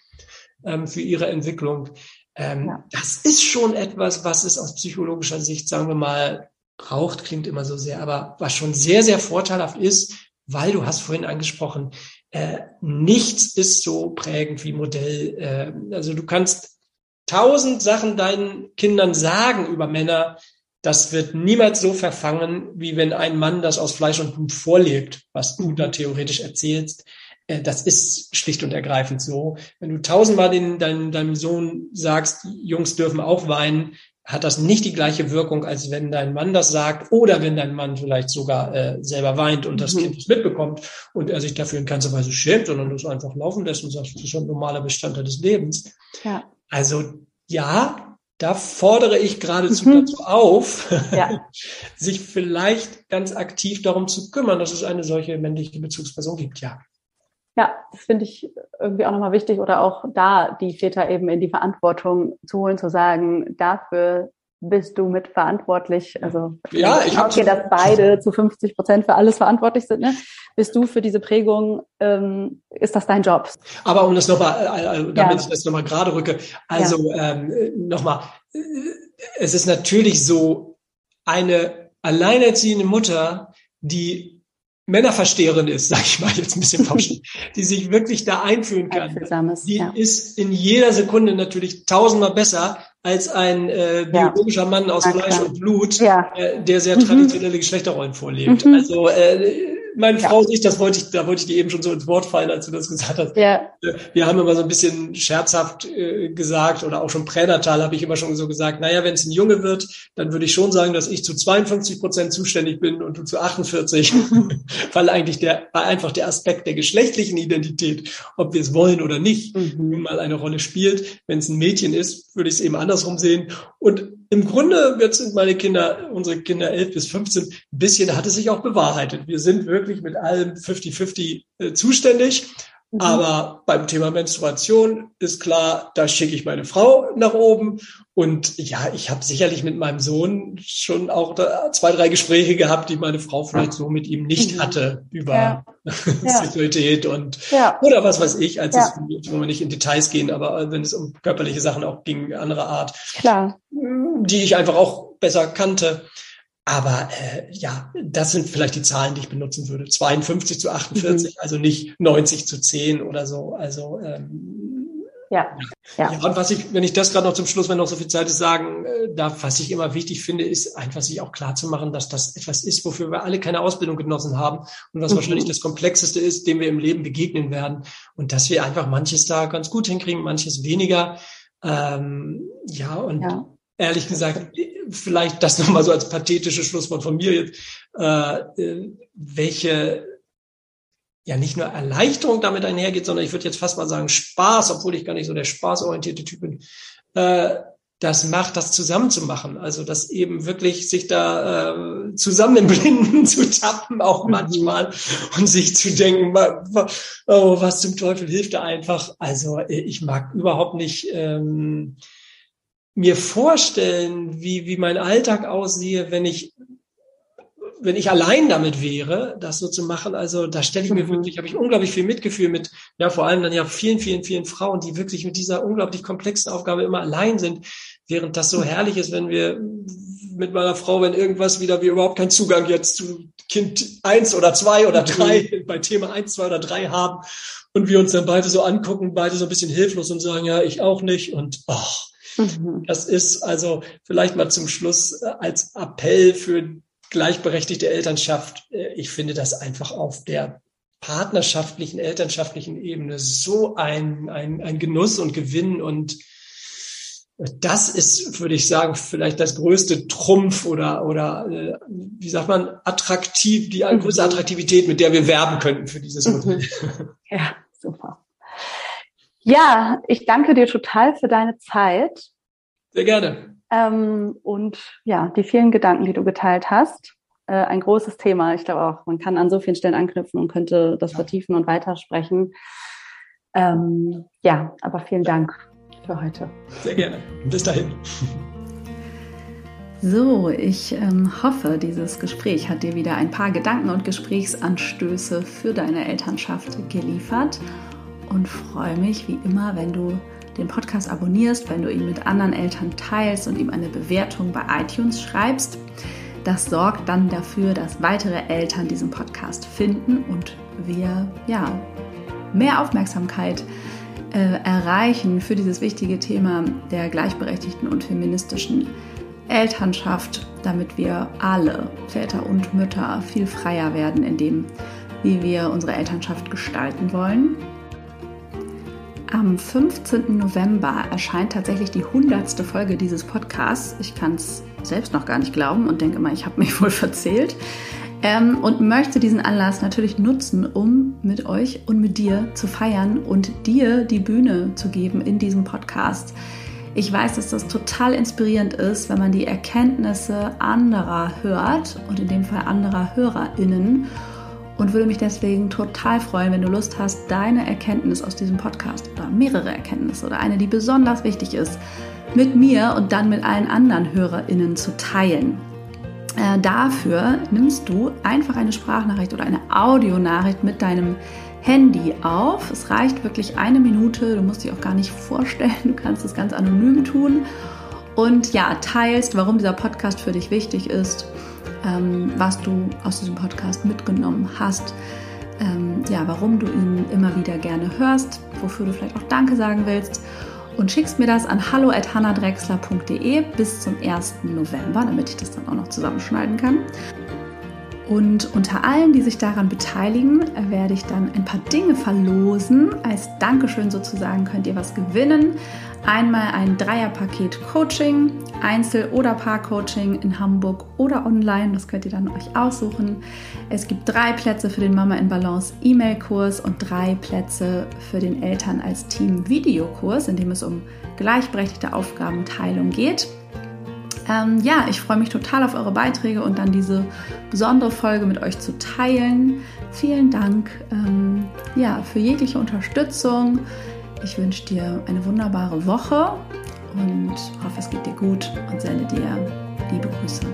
ähm, für ihre Entwicklung. Ähm, ja. Das ist schon etwas, was es aus psychologischer Sicht, sagen wir mal, braucht, klingt immer so sehr, aber was schon sehr, sehr vorteilhaft ist, weil du hast vorhin angesprochen, äh, nichts ist so prägend wie Modell. Äh, also du kannst tausend Sachen deinen Kindern sagen über Männer, das wird niemals so verfangen, wie wenn ein Mann das aus Fleisch und Blut vorlebt, was du da theoretisch erzählst. Äh, das ist schlicht und ergreifend so. Wenn du tausendmal den, deinem, deinem Sohn sagst, Jungs dürfen auch weinen, hat das nicht die gleiche Wirkung, als wenn dein Mann das sagt oder wenn dein Mann vielleicht sogar äh, selber weint und das mhm. Kind es mitbekommt und er sich dafür in keinster Weise schämt, sondern das einfach laufen lässt und sagt, das ist ein normaler Bestandteil des Lebens. Ja. Also ja, da fordere ich geradezu mhm. dazu auf, ja. sich vielleicht ganz aktiv darum zu kümmern, dass es eine solche männliche Bezugsperson gibt, ja. Ja, das finde ich irgendwie auch nochmal wichtig oder auch da die Väter eben in die Verantwortung zu holen, zu sagen, dafür bist du mitverantwortlich. Also ja, ich okay, dass beide zu 50 Prozent für alles verantwortlich sind. Ne? Bist du für diese Prägung? Ähm, ist das dein Job? Aber um das nochmal, äh, äh, damit ja. ich das nochmal gerade rücke, also ja. ähm, nochmal, äh, es ist natürlich so eine alleinerziehende Mutter, die Männerversteherin ist, sage ich mal jetzt ein bisschen pauschal, die sich wirklich da einfühlen kann. Die ja. ist in jeder Sekunde natürlich tausendmal besser als ein äh, biologischer ja. Mann aus Fleisch und Blut, ja. äh, der sehr mhm. traditionelle mhm. Geschlechterrollen vorlebt. Mhm. Also äh, meine ja. Frau sich, das wollte ich, da wollte ich dir eben schon so ins Wort fallen, als du das gesagt hast. Ja. Wir haben immer so ein bisschen scherzhaft äh, gesagt oder auch schon pränatal habe ich immer schon so gesagt, naja, wenn es ein Junge wird, dann würde ich schon sagen, dass ich zu 52 Prozent zuständig bin und du zu 48, weil eigentlich der, weil einfach der Aspekt der geschlechtlichen Identität, ob wir es wollen oder nicht, mhm. mal eine Rolle spielt. Wenn es ein Mädchen ist, würde ich es eben andersrum sehen. Und im Grunde, jetzt sind meine Kinder, unsere Kinder 11 bis 15, ein bisschen hat es sich auch bewahrheitet. Wir sind wirklich mit allem 50-50 äh, zuständig. Mhm. Aber beim Thema Menstruation ist klar, da schicke ich meine Frau nach oben. Und ja, ich habe sicherlich mit meinem Sohn schon auch zwei, drei Gespräche gehabt, die meine Frau vielleicht so mit ihm nicht mhm. hatte über ja. Sexualität und ja. oder was weiß ich, als es, wo wir nicht in Details gehen, aber wenn es um körperliche Sachen auch ging, andere Art, Klar. die ich einfach auch besser kannte. Aber äh, ja, das sind vielleicht die Zahlen, die ich benutzen würde. 52 zu 48, mhm. also nicht 90 zu 10 oder so. Also ähm, ja. ja. Ja, und was ich, wenn ich das gerade noch zum Schluss, wenn noch so viel Zeit ist, sagen äh, darf, was ich immer wichtig finde, ist einfach sich auch klar zu machen, dass das etwas ist, wofür wir alle keine Ausbildung genossen haben und was mhm. wahrscheinlich das Komplexeste ist, dem wir im Leben begegnen werden. Und dass wir einfach manches da ganz gut hinkriegen, manches weniger. Ähm, ja, und ja ehrlich gesagt, vielleicht das nochmal so als pathetische Schlusswort von mir jetzt, äh, äh, welche ja nicht nur Erleichterung damit einhergeht, sondern ich würde jetzt fast mal sagen Spaß, obwohl ich gar nicht so der spaßorientierte Typ bin, äh, das macht, das zusammen zu machen. Also das eben wirklich sich da äh, zusammen im Blinden zu tappen, auch mhm. manchmal, und sich zu denken, oh, was zum Teufel hilft da einfach. Also äh, ich mag überhaupt nicht ähm, mir vorstellen, wie, wie mein Alltag aussehe, wenn ich, wenn ich allein damit wäre, das so zu machen. Also da stelle ich mir mhm. wirklich, habe ich unglaublich viel Mitgefühl mit, ja, vor allem dann ja vielen, vielen, vielen Frauen, die wirklich mit dieser unglaublich komplexen Aufgabe immer allein sind, während das so herrlich ist, wenn wir mit meiner Frau, wenn irgendwas wieder, wir überhaupt keinen Zugang jetzt zu Kind eins oder zwei oder mhm. drei, bei Thema eins, zwei oder drei haben und wir uns dann beide so angucken, beide so ein bisschen hilflos und sagen, ja, ich auch nicht und, ach, Mhm. Das ist also vielleicht mal zum Schluss äh, als Appell für gleichberechtigte Elternschaft. Äh, ich finde das einfach auf der partnerschaftlichen, elternschaftlichen Ebene so ein, ein, ein Genuss und Gewinn und das ist, würde ich sagen, vielleicht das größte Trumpf oder, oder äh, wie sagt man, attraktiv, die mhm. größte Attraktivität, mit der wir werben könnten für dieses Modell. Mhm. Ja, super. Ja, ich danke dir total für deine Zeit. Sehr gerne. Ähm, und ja, die vielen Gedanken, die du geteilt hast. Äh, ein großes Thema. Ich glaube auch, man kann an so vielen Stellen anknüpfen und könnte das ja. vertiefen und weitersprechen. Ähm, ja, aber vielen Dank für heute. Sehr gerne. Bis dahin. So, ich ähm, hoffe, dieses Gespräch hat dir wieder ein paar Gedanken und Gesprächsanstöße für deine Elternschaft geliefert und freue mich wie immer, wenn du den Podcast abonnierst, wenn du ihn mit anderen Eltern teilst und ihm eine Bewertung bei iTunes schreibst. Das sorgt dann dafür, dass weitere Eltern diesen Podcast finden und wir ja mehr Aufmerksamkeit erreichen für dieses wichtige Thema der gleichberechtigten und feministischen Elternschaft, damit wir alle Väter und Mütter viel freier werden in dem, wie wir unsere Elternschaft gestalten wollen am 15. November erscheint tatsächlich die 100. Folge dieses Podcasts. Ich kann es selbst noch gar nicht glauben und denke immer, ich habe mich wohl verzählt. Ähm, und möchte diesen Anlass natürlich nutzen, um mit euch und mit dir zu feiern und dir die Bühne zu geben in diesem Podcast. Ich weiß, dass das total inspirierend ist, wenn man die Erkenntnisse anderer hört und in dem Fall anderer HörerInnen und würde mich deswegen total freuen, wenn du Lust hast, deine Erkenntnis aus diesem Podcast oder mehrere Erkenntnisse oder eine, die besonders wichtig ist, mit mir und dann mit allen anderen HörerInnen zu teilen. Äh, dafür nimmst du einfach eine Sprachnachricht oder eine Audionachricht mit deinem Handy auf. Es reicht wirklich eine Minute, du musst dich auch gar nicht vorstellen, du kannst es ganz anonym tun. Und ja, teilst, warum dieser Podcast für dich wichtig ist ähm, was du aus diesem Podcast mitgenommen hast, ähm, ja, warum du ihn immer wieder gerne hörst, wofür du vielleicht auch Danke sagen willst und schickst mir das an hallo@hannadrexler.de bis zum 1. November, damit ich das dann auch noch zusammenschneiden kann. Und unter allen, die sich daran beteiligen, werde ich dann ein paar Dinge verlosen. Als Dankeschön sozusagen könnt ihr was gewinnen. Einmal ein Dreierpaket Coaching, Einzel- oder Paar-Coaching in Hamburg oder online. Das könnt ihr dann euch aussuchen. Es gibt drei Plätze für den Mama in Balance E-Mail-Kurs und drei Plätze für den Eltern als Team Videokurs, in dem es um gleichberechtigte Aufgabenteilung geht. Ähm, ja, ich freue mich total auf eure Beiträge und dann diese besondere Folge mit euch zu teilen. Vielen Dank ähm, ja, für jegliche Unterstützung. Ich wünsche dir eine wunderbare Woche und hoffe, es geht dir gut und sende dir liebe Grüße.